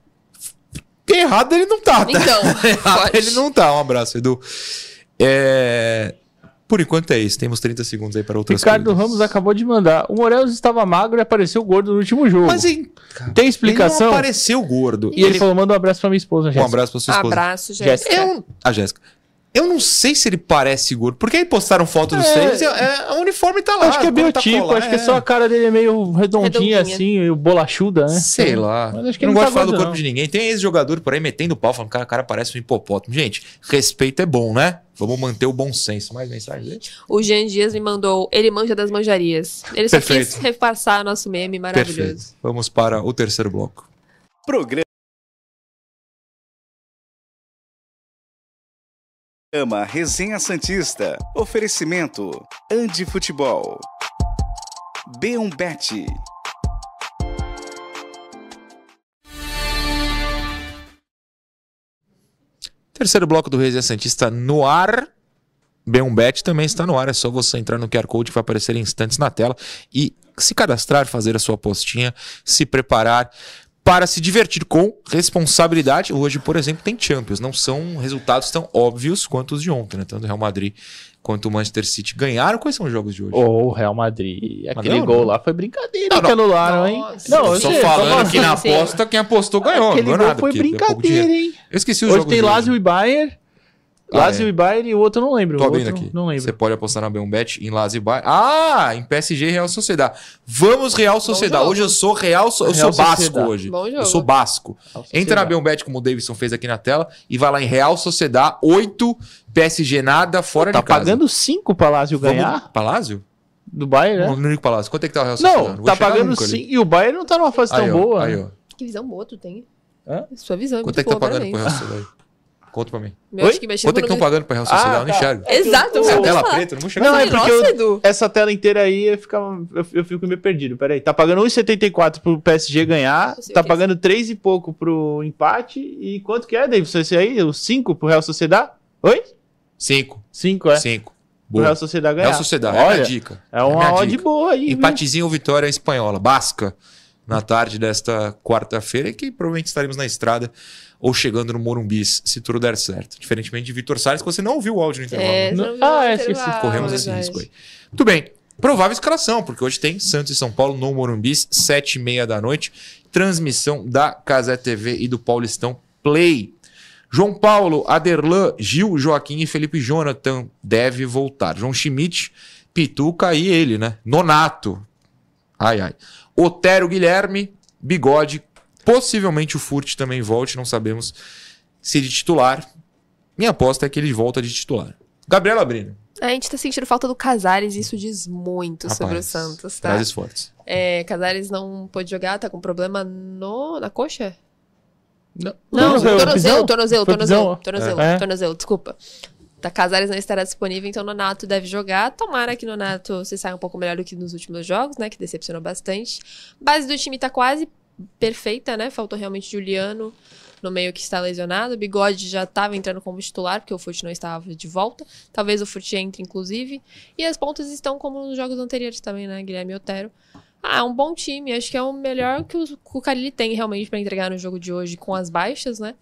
Errado ele não tá, tá? Então, Errado forte. ele não tá. Um abraço, Edu. É... Por enquanto é isso. Temos 30 segundos aí para outras Ricardo coisas. Ramos acabou de mandar. O Morelos estava magro e apareceu gordo no último jogo. Mas hein, Tem ele explicação? não apareceu gordo. E ele, falou: manda um abraço pra minha esposa, Um Jéssica. abraço pra sua esposa. Abraço, Jéssica. Jéssica. Eu, a Jéssica. Eu não sei se ele parece gordo. Porque aí postaram foto dos É. treinos e é, o uniforme tá lá. acho que é tá biotipo, acho que é só a cara dele é meio redondinha, Redondinha. assim, meio bolachuda, né? Sei lá. Mas acho que eu não ele gosto tá de falar do corpo não. de ninguém. Tem ex-jogador por aí metendo pau, falando, cara, o cara parece um hipopótamo. Gente, respeito é bom, né? Vamos manter o bom senso. Mais mensagem aí? O Jean Dias me mandou, ele manja das manjarias. Ele só Perfeito. quis repassar nosso meme maravilhoso. Perfeito. Vamos para o terceiro bloco. Programa Resenha Santista. Oferecimento Andi Futebol. B1 Bet. Terceiro bloco do Resenha Santista no ar. B1Bet também está no ar. É só você entrar no QR Code que vai aparecer em instantes na tela e se cadastrar, fazer a sua postinha, se preparar para se divertir com responsabilidade. Hoje, por exemplo, tem Champions. Não são resultados tão óbvios quanto os de ontem, né? Tanto o Real Madrid quanto o Manchester City ganharam. Quais são os jogos de hoje? Ô, o Real Madrid. Aquele não, gol não. lá foi brincadeira Não, que não. anularam, hein? Não, Eu só sei, falando que na aposta, quem apostou ganhou. Aquele não gol nada. foi brincadeira, hein? Eu esqueci os Hoje jogos tem de Lazio e Bayern. Ah, Lazio é. e Bayern e o outro eu não lembro. Tô o abrindo outro aqui. não Você lembro. pode apostar na B1Bet em Lazio e Bayern. Ah, em PSG e Real Sociedade. Vamos Real Sociedade. Hoje eu sou Real, so- eu Real sou Basco Sociedade. hoje. Eu sou Basco. Entra na B1Bet como o Davidson fez aqui na tela e vai lá em Real Sociedade 8 PSG nada fora Tá de casa. pagando 5 pra Lazio Vamos- ganhar Palácio? do Bayern, né? Não, não ligo Palácio. Quanto é que tá o Real Sociedade? Não, tá pagando nunca ali. 5. E o Bayern não tá numa fase Aí, tão ó, boa. Aí, né? ó. Que visão boa tu tem. Hã? Sua visão é Quanto muito é que tá boa, pagando pro parabéns. Real Sociedade? Conta pra mim. Meu, Oi? acho que mexendo Quanto é que estão pagando pro Real Sociedade? Ah, eu não tá. enxergo. Exato, vou tela falar. preta, não vou chegar Não, é porque Nossa, eu-. Essa tela inteira aí eu, ficava, eu, eu fico meio perdido. Peraí, tá pagando 1,74 pro PSG ganhar, tá é pagando 3 e pouco pro empate. E quanto que é, Davidson? Esse aí? O 5 pro Real Sociedade? Oi? Cinco. 5, é. Cinco. Pro Boa. Real Sociedade ganhar. Real Sociedade. É a Olha, dica. é a uma minha odd dica. boa aí. Empatezinho ou vitória espanhola, basca, na tarde desta quarta-feira, que provavelmente estaremos na estrada ou chegando no Morumbis, se tudo der certo. Diferentemente de Vitor Salles, que você não ouviu o áudio no intervalo. É, né? Não- não Ah, é, esqueci. Corremos esse verdade. risco aí. Muito bem. Provável escalação, porque hoje tem Santos e São Paulo no Morumbis, sete e meia da noite. Transmissão da Casé TV e do Paulistão Play. João Paulo, Aderlan, Gil, Joaquim e Felipe Jonathan deve voltar. João Schmidt, Pituca e ele, né? Nonato. Ai, ai. Otero Guilherme, Bigode. Possivelmente o Furt também volte, não sabemos se de titular. Minha aposta é que ele volta de titular. Gabriel Abrino. A gente tá sentindo falta do Casares e isso diz muito sobre o Rapaz, Santos, tá? Frases fortes. É, Casares não pôde jogar, tá com problema no, na coxa? Não, Não, Tornozelo, tornozelo, tornozelo, tornozelo, tornozelo, É. tornozelo, desculpa. Da Casares não estará disponível, então Nonato deve jogar. Tomara que Nonato se saia um pouco melhor do que nos últimos jogos, né? Que decepcionou bastante. Base do time tá quase perfeita, né? Faltou realmente Juliano no meio que está lesionado. O Bigode já estava entrando como titular, porque o Furt não estava de volta. Talvez o Furt entre, inclusive. E as pontas estão como nos jogos anteriores também, né? Guilherme e Otero. Ah, é um bom time. Acho que é o melhor que o, Carilli tem realmente para entregar no jogo de hoje com as baixas, né?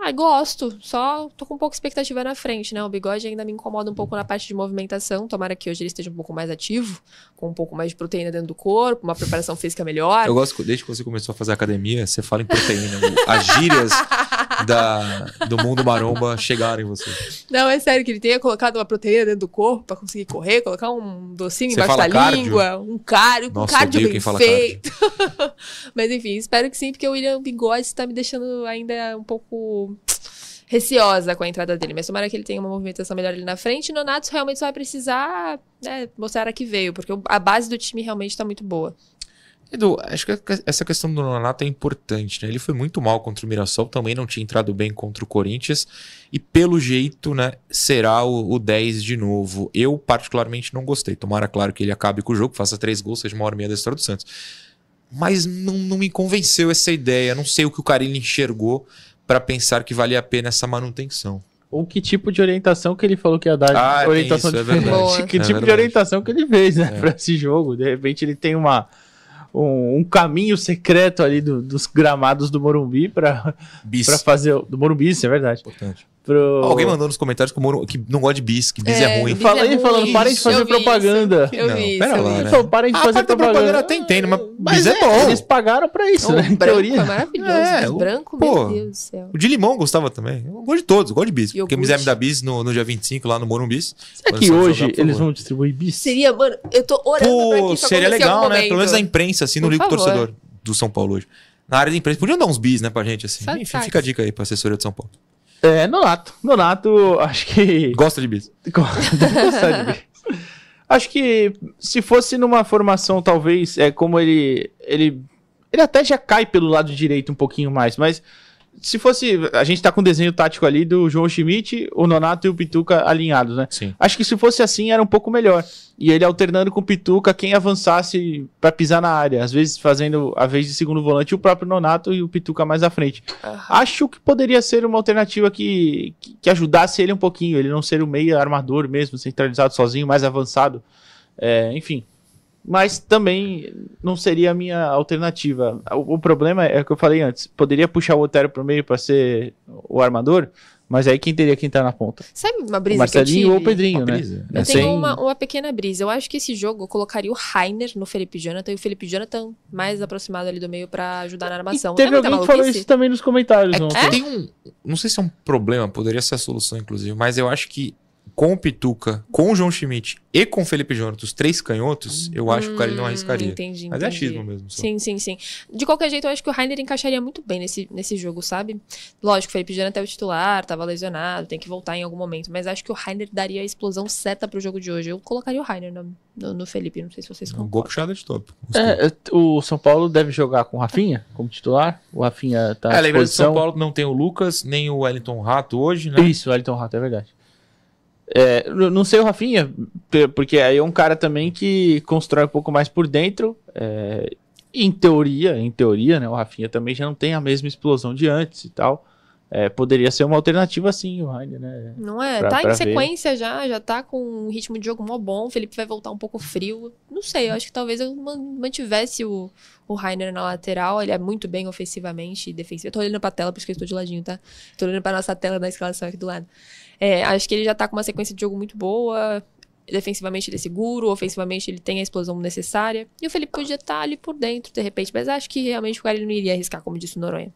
Ah, gosto. Só tô com um pouco de expectativa na frente, né? O bigode ainda me incomoda um pouco na parte de movimentação. Tomara que hoje ele esteja um pouco mais ativo, com um pouco mais de proteína dentro do corpo, uma preparação física melhor. Eu gosto, desde que você começou a fazer academia, você fala em proteína. As gírias da, do mundo maromba chegaram em você. Não, é sério, que ele tenha colocado uma proteína dentro do corpo pra conseguir correr, colocar um docinho Você embaixo da cardio? língua, um cardio, um Nossa, cardio odeio bem feito. Mas enfim, espero que sim, porque o William Bigode está me deixando ainda um pouco receosa com a entrada dele. Mas tomara que ele tenha uma movimentação melhor ali na frente. E Nonato realmente só vai precisar né, mostrar a que veio, porque a base do time realmente tá muito boa. Edu, acho que essa questão do Nonato é importante, né? Ele foi muito mal contra o Mirassol, também não tinha entrado bem contra o Corinthians, e pelo jeito, né, será o, o 10 de novo. Eu, particularmente, não gostei. Tomara, claro, que ele acabe com o jogo, faça três gols, seja uma hora e meia da história do Santos. Mas não, não me convenceu essa ideia. Não sei o que o Carilli enxergou para pensar que valia a pena essa manutenção. Ou que tipo de orientação que ele falou que ia dar. Ah, orientação isso, é diferente. verdade. Que É tipo de verdade. orientação que ele fez, né? É. Pra esse jogo. De repente ele tem uma. Um, um caminho secreto ali do- dos gramados do Morumbi pra fazer. o- Do Morumbi, isso é verdade. Importante. Pro... Alguém mandou nos comentários que, o Moro- que não gosta de bis, que bis é, É, ruim. bis Fala aí, é falando, parem de fazer eu propaganda. Eu Não, vi isso, pera eu lá, vi né? Então, parem de A fazer da propaganda. propaganda até entendo, mas, Mas bis é, bom. Eles pagaram pra isso, O né? Em branco teoria. é maravilhoso. É, o- branco, pô. meu Deus do céu. O de limão gostava também. Eu gosto de todos, eu gosto de bis. Quem quiser me dar bis no, no dia 25 lá no Morumbis. Será que hoje jogar, eles vão distribuir bis? Seria, mano, eu tô orando pra Pô, seria legal, né? Pelo menos na imprensa, assim, no livro favor. torcedor do São Paulo hoje. Na área da imprensa. Podiam dar uns bis, né, pra gente, assim. Enfim, fica a dica aí pra assessoria de São Paulo. É, Nonato. Nonato, acho que. Gosta de bis. Deve gostar de ver. Acho que se fosse numa formação, talvez, é como ele. Ele, ele até já cai pelo lado direito um pouquinho mais, mas se fosse. A gente tá com o desenho tático ali do João Schmidt, o Nonato e o Pituca alinhados, né? Sim. Acho que se fosse assim era um pouco melhor. E ele alternando com o Pituca, quem avançasse pra pisar na área. Às vezes fazendo a vez de segundo volante o próprio Nonato e o Pituca mais à frente. Acho que poderia ser uma alternativa que, que, que ajudasse ele um pouquinho. Ele não ser o meio armador mesmo, centralizado sozinho, mais avançado. É, enfim. Mas também não seria a minha alternativa. O, o problema é o que eu falei antes. Poderia puxar o Otero pro meio para ser o armador, mas aí quem teria que entrar na ponta? Sabe uma O brisa Marcelinho que eu tive? ou o Pedrinho, Uma né? brisa. Eu É, tenho sem- uma, uma pequena brisa. Eu acho que esse jogo eu colocaria o Rainer no Felipe Jonathan e o Felipe Jonathan mais aproximado ali do meio pra ajudar na armação. E teve Não é alguém que falou isso também nos comentários É, ontem. Tem um. Não sei se é um problema, poderia ser a solução, inclusive, mas eu acho que com o Pituca, com o João Schmidt e com o Felipe Jonathan, os três canhotos, eu acho que o cara não Hum, arriscaria. Entendi, Mas é entendi. achismo mesmo. Só. Sim, sim, sim. De qualquer jeito, eu acho que o Rainer encaixaria muito bem nesse, nesse jogo, sabe? Lógico, o Felipe Jonathan é o titular, tava lesionado, tem que voltar em algum momento. Mas acho que o Rainer daria a explosão certa pro jogo de hoje. Eu colocaria o Rainer no, no, no Felipe, não sei se vocês Um gol concordam. puxado de top. Gostei. É, o São Paulo deve jogar com o Rafinha como titular. O Rafinha tá É, lembrando que disposição. São Paulo não tem o Lucas, nem o Wellington Rato hoje, né? Isso, o Elton Rato, é verdade. É, não sei o Rafinha, porque aí é um cara também que constrói um pouco mais por dentro. é, em teoria, em teoria, né? O Rafinha também já não tem a mesma explosão de antes e tal. É, poderia ser uma alternativa sim, o Rainer, né? Não é? Pra- tá pra em sequência já, já tá com um ritmo de jogo mó bom. O Felipe vai voltar um pouco frio. Não sei, eu acho que talvez eu man- mantivesse o, o Rainer na lateral. Ele é muito bem ofensivamente e defensivo. Eu tô olhando pra tela, por isso que eu estou de ladinho, tá? Tô olhando pra nossa tela da escalação aqui do lado. É, acho que ele já tá com uma sequência de jogo muito boa. Defensivamente ele é seguro, ofensivamente ele tem a explosão necessária. E o Felipe podia estar ali por dentro, de repente. Mas acho que realmente o cara ele não iria arriscar, como disse o Noronha.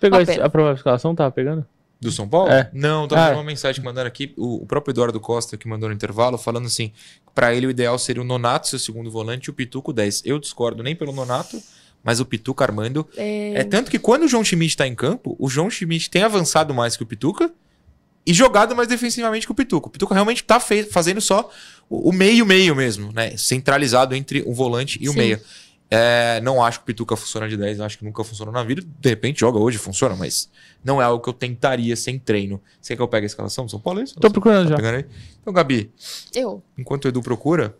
Pegou pena. a provável escalação? Tava pegando? Do São Paulo? É. Não, tava Ah. vendo uma mensagem que mandaram aqui, o, o próprio Eduardo Costa que mandou no intervalo, falando assim, pra ele o ideal seria o Nonato, seu segundo volante, e o Pituco 10. Eu discordo nem pelo Nonato, mas o Pituca armando. É, É tanto que quando o João Schmidt tá em campo, o João Schmidt tem avançado mais que o Pituca e jogado mais defensivamente que o Pituca. O Pituca realmente tá fazendo só o o meio-meio mesmo, né? Centralizado entre o volante e o Sim. meia. É, não acho que o Pituca funciona de 10, acho que nunca funcionou na vida. De repente joga hoje, funciona, mas não é algo que eu tentaria sem treino. Você quer que eu pegue a escalação do São Paulo? É isso? Tô procurando Tá já. Então, Gabi, Eu. enquanto o Edu procura,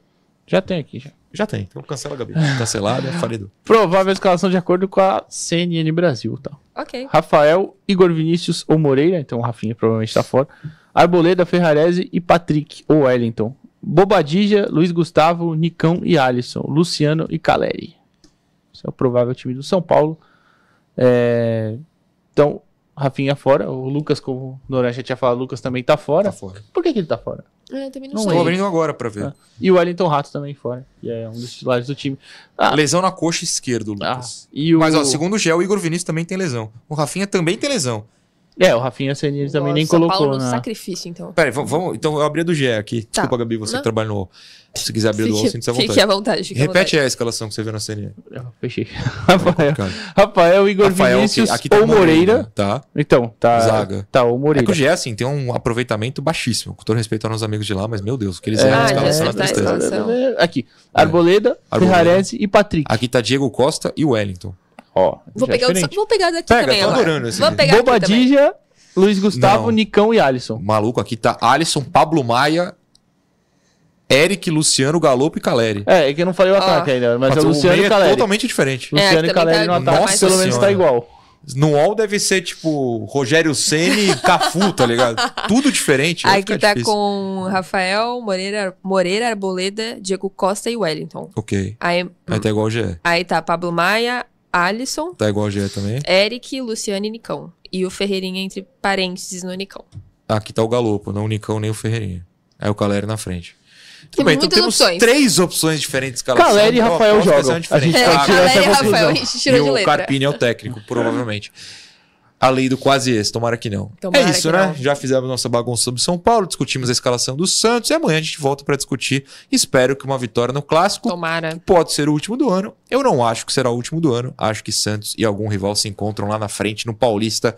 Já tem aqui, já. já tem. Então cancela, Gabi. Cancelada, fala Edu. Provável escalação de acordo com a CNN Brasil, tá? Ok. Rafael, Igor Vinícius ou Moreira, então o Rafinha provavelmente tá fora. Arboleda, Ferrarese e Patrick ou Wellington. Bobadija, Luiz Gustavo, Nicão e Alisson. Luciano e Caleri. Esse é o provável time do São Paulo. É, Então, Rafinha fora. O Lucas, como o Noran já tinha falado, o Lucas também tá fora. Tá fora. Por que, que ele tá fora? É, também não, Não sei. Tô abrindo agora pra ver. Ah. E o Wellington Rato também fora. Que é um dos titulares do time. Ah, Lesão na coxa esquerda, ah, Lucas. e o... Mas, ó, segundo o Gé, o Igor Vinícius também tem lesão. O Rafinha também tem lesão. É, o Rafinha CNN também nem São colocou Paulo no na... sacrifício, então. Pera aí, vamos, então eu abri a do Gé aqui. Desculpa, Gabi, você Não. que trabalha no. Se quiser abrir a do UOL, sinta-se à fique vontade. à vontade. fique à Repete aí a escalação que você viu na CNN. Fechei. Rafael, Cara. Rafael, Igor Rafael, Vinícius que- aqui tá ou Moreira. Tá. Então, tá. Zaga. Tá, o É que Moreira. o Gé, assim, tem um aproveitamento baixíssimo. Com todo respeito aos nossos amigos de lá, mas, meu Deus, o que eles É, erram na escalação é tá a tristeza. escalação. Aqui. Arboleda, Arboleda. Ferrarese e Patrick. Aqui tá Diego Costa e Wellington. Ó, Vou é pegar, o diferente. vou pegar daqui Pega, também tô agora. adorando esse Vou pegar aqui também. Bobadija, Luiz Gustavo, Não. Nicão e Alisson. Maluco, aqui tá Alisson, Pablo Maia, Eric, Luciano, Galopo e Caleri. É, é que eu não falei o ataque ainda, mas é o o Luciano meio e é Caleri. totalmente diferente. É, Luciano aqui e Caleri também no tá- ataque, Nossa pelo menos tá igual. No UOL deve ser tipo Rogério Ceni e Cafu, tá ligado? Tudo diferente. Aqui tá difícil. com Rafael, Moreira, Moreira, Arboleda, Diego Costa e Wellington. Ok. Aí, Aí tá igual o GE. aí tá Pablo Maia, Alisson, Tá igual o GE também. Eric, Luciano e Nicão. E o Ferreirinha entre parênteses no Nicão. Aqui tá o Galopo, não o Nicão nem o Ferreirinha. Aí o Caleri na frente. Tudo bem, então muitas temos opções. três opções diferentes de escalação. Caleri e Ó, Rafael jogam. A gente É, Ah, Caleri e. Rafael, a gente tirou e de o letra. Carpini é o técnico, provavelmente. A lei do quase esse, tomara que não. Tomara é isso, né? não. Já fizemos nossa bagunça sobre São Paulo, discutimos a escalação do Santos e amanhã a gente volta pra discutir. Espero que uma vitória no clássico Tomara. pode ser o último do ano. Eu não acho que será o último do ano. Acho que Santos e algum rival se encontram lá na frente no Paulista.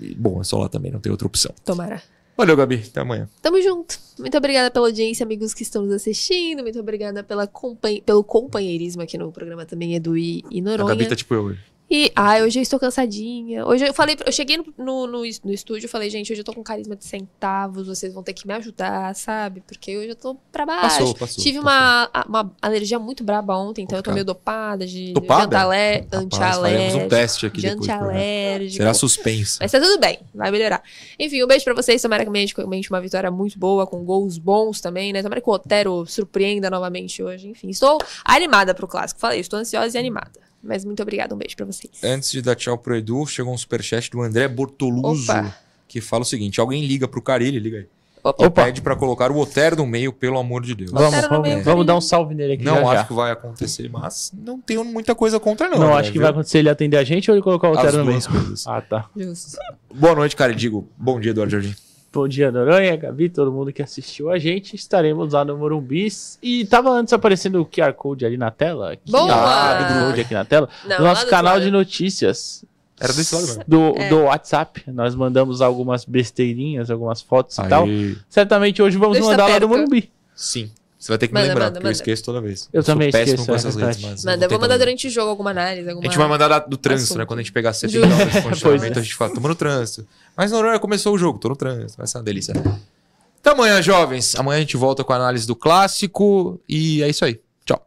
E, bom, é só lá também, não tem outra opção. Tomara. Valeu, Gabi. Até amanhã. Tamo junto. Muito obrigada pela audiência, amigos que estão nos assistindo. Muito obrigada pela compan- pelo companheirismo aqui no programa também, Edu e, e A Noronha. Gabi tá tipo eu hoje. E, ai, hoje eu estou cansadinha. Hoje eu falei, eu cheguei no, no, no, es- no estúdio e falei, gente, hoje eu tô com carisma de centavos, vocês vão ter que me ajudar, sabe? Porque hoje eu tô pra baixo. Passou, passou. Tive passou. uma, uma alergia muito braba ontem, então eu tô Complicado. meio dopada de Dopada? de antalé, faremos um antialérgico. teste aqui De antialérgico. Será suspensa. Mas tá tudo bem, vai melhorar. Enfim, um beijo pra vocês. Tomara que comente uma vitória muito boa, com gols bons também, né? Tomara que o Otero surpreenda novamente hoje. Enfim, estou animada pro clássico. Falei, estou ansiosa e animada. Mas muito obrigada, um beijo pra vocês. Antes de dar tchau pro Edu, chegou um superchat do André Bortoluso, Opa. que fala o seguinte: alguém liga pro Carilli, liga aí. Opa. E Opa. pede pra colocar o Otero no meio, pelo amor de Deus. Vamos, vamos, meio, vamos dar um salve nele aqui Não já, acho já. que vai acontecer, mas não tenho muita coisa contra, não. Não, André, acho que viu? vai acontecer ele atender a gente ou ele colocar o As Otero no meio. coisas. Ah, tá. Justo. Boa noite, cara. Digo, bom dia, Eduardo Jardim. Bom dia, Noronha, Gabi, todo mundo que assistiu a gente. Estaremos lá no Morumbi. E tava antes aparecendo o QR Code ali na tela. aqui. Boa! Code aqui na tela. Não, nosso do canal lado. de notícias. Era desse lado mesmo. Do, É. do WhatsApp. Nós mandamos algumas besteirinhas, algumas fotos e tal. Aí, Certamente hoje vamos Deixa mandar lá do perto. Morumbi. sim. Você vai ter que Manda, me lembrar, manda, porque eu manda. esqueço toda vez. Eu sou também péssimo esqueço, com é essas redes, verdade. mas. Manda, eu vou tentar mandar lembrar. durante o jogo alguma análise, alguma... A gente vai mandar da- do trânsito, assunto. né? Quando a gente pegar 70 Justo. horas de condicionamento, é. a gente fala, tamo no trânsito. Mas Noronha começou o jogo, tô no trânsito. Vai ser uma delícia. Até amanhã, jovens. Amanhã a gente volta com a análise do clássico. E é isso aí. Tchau.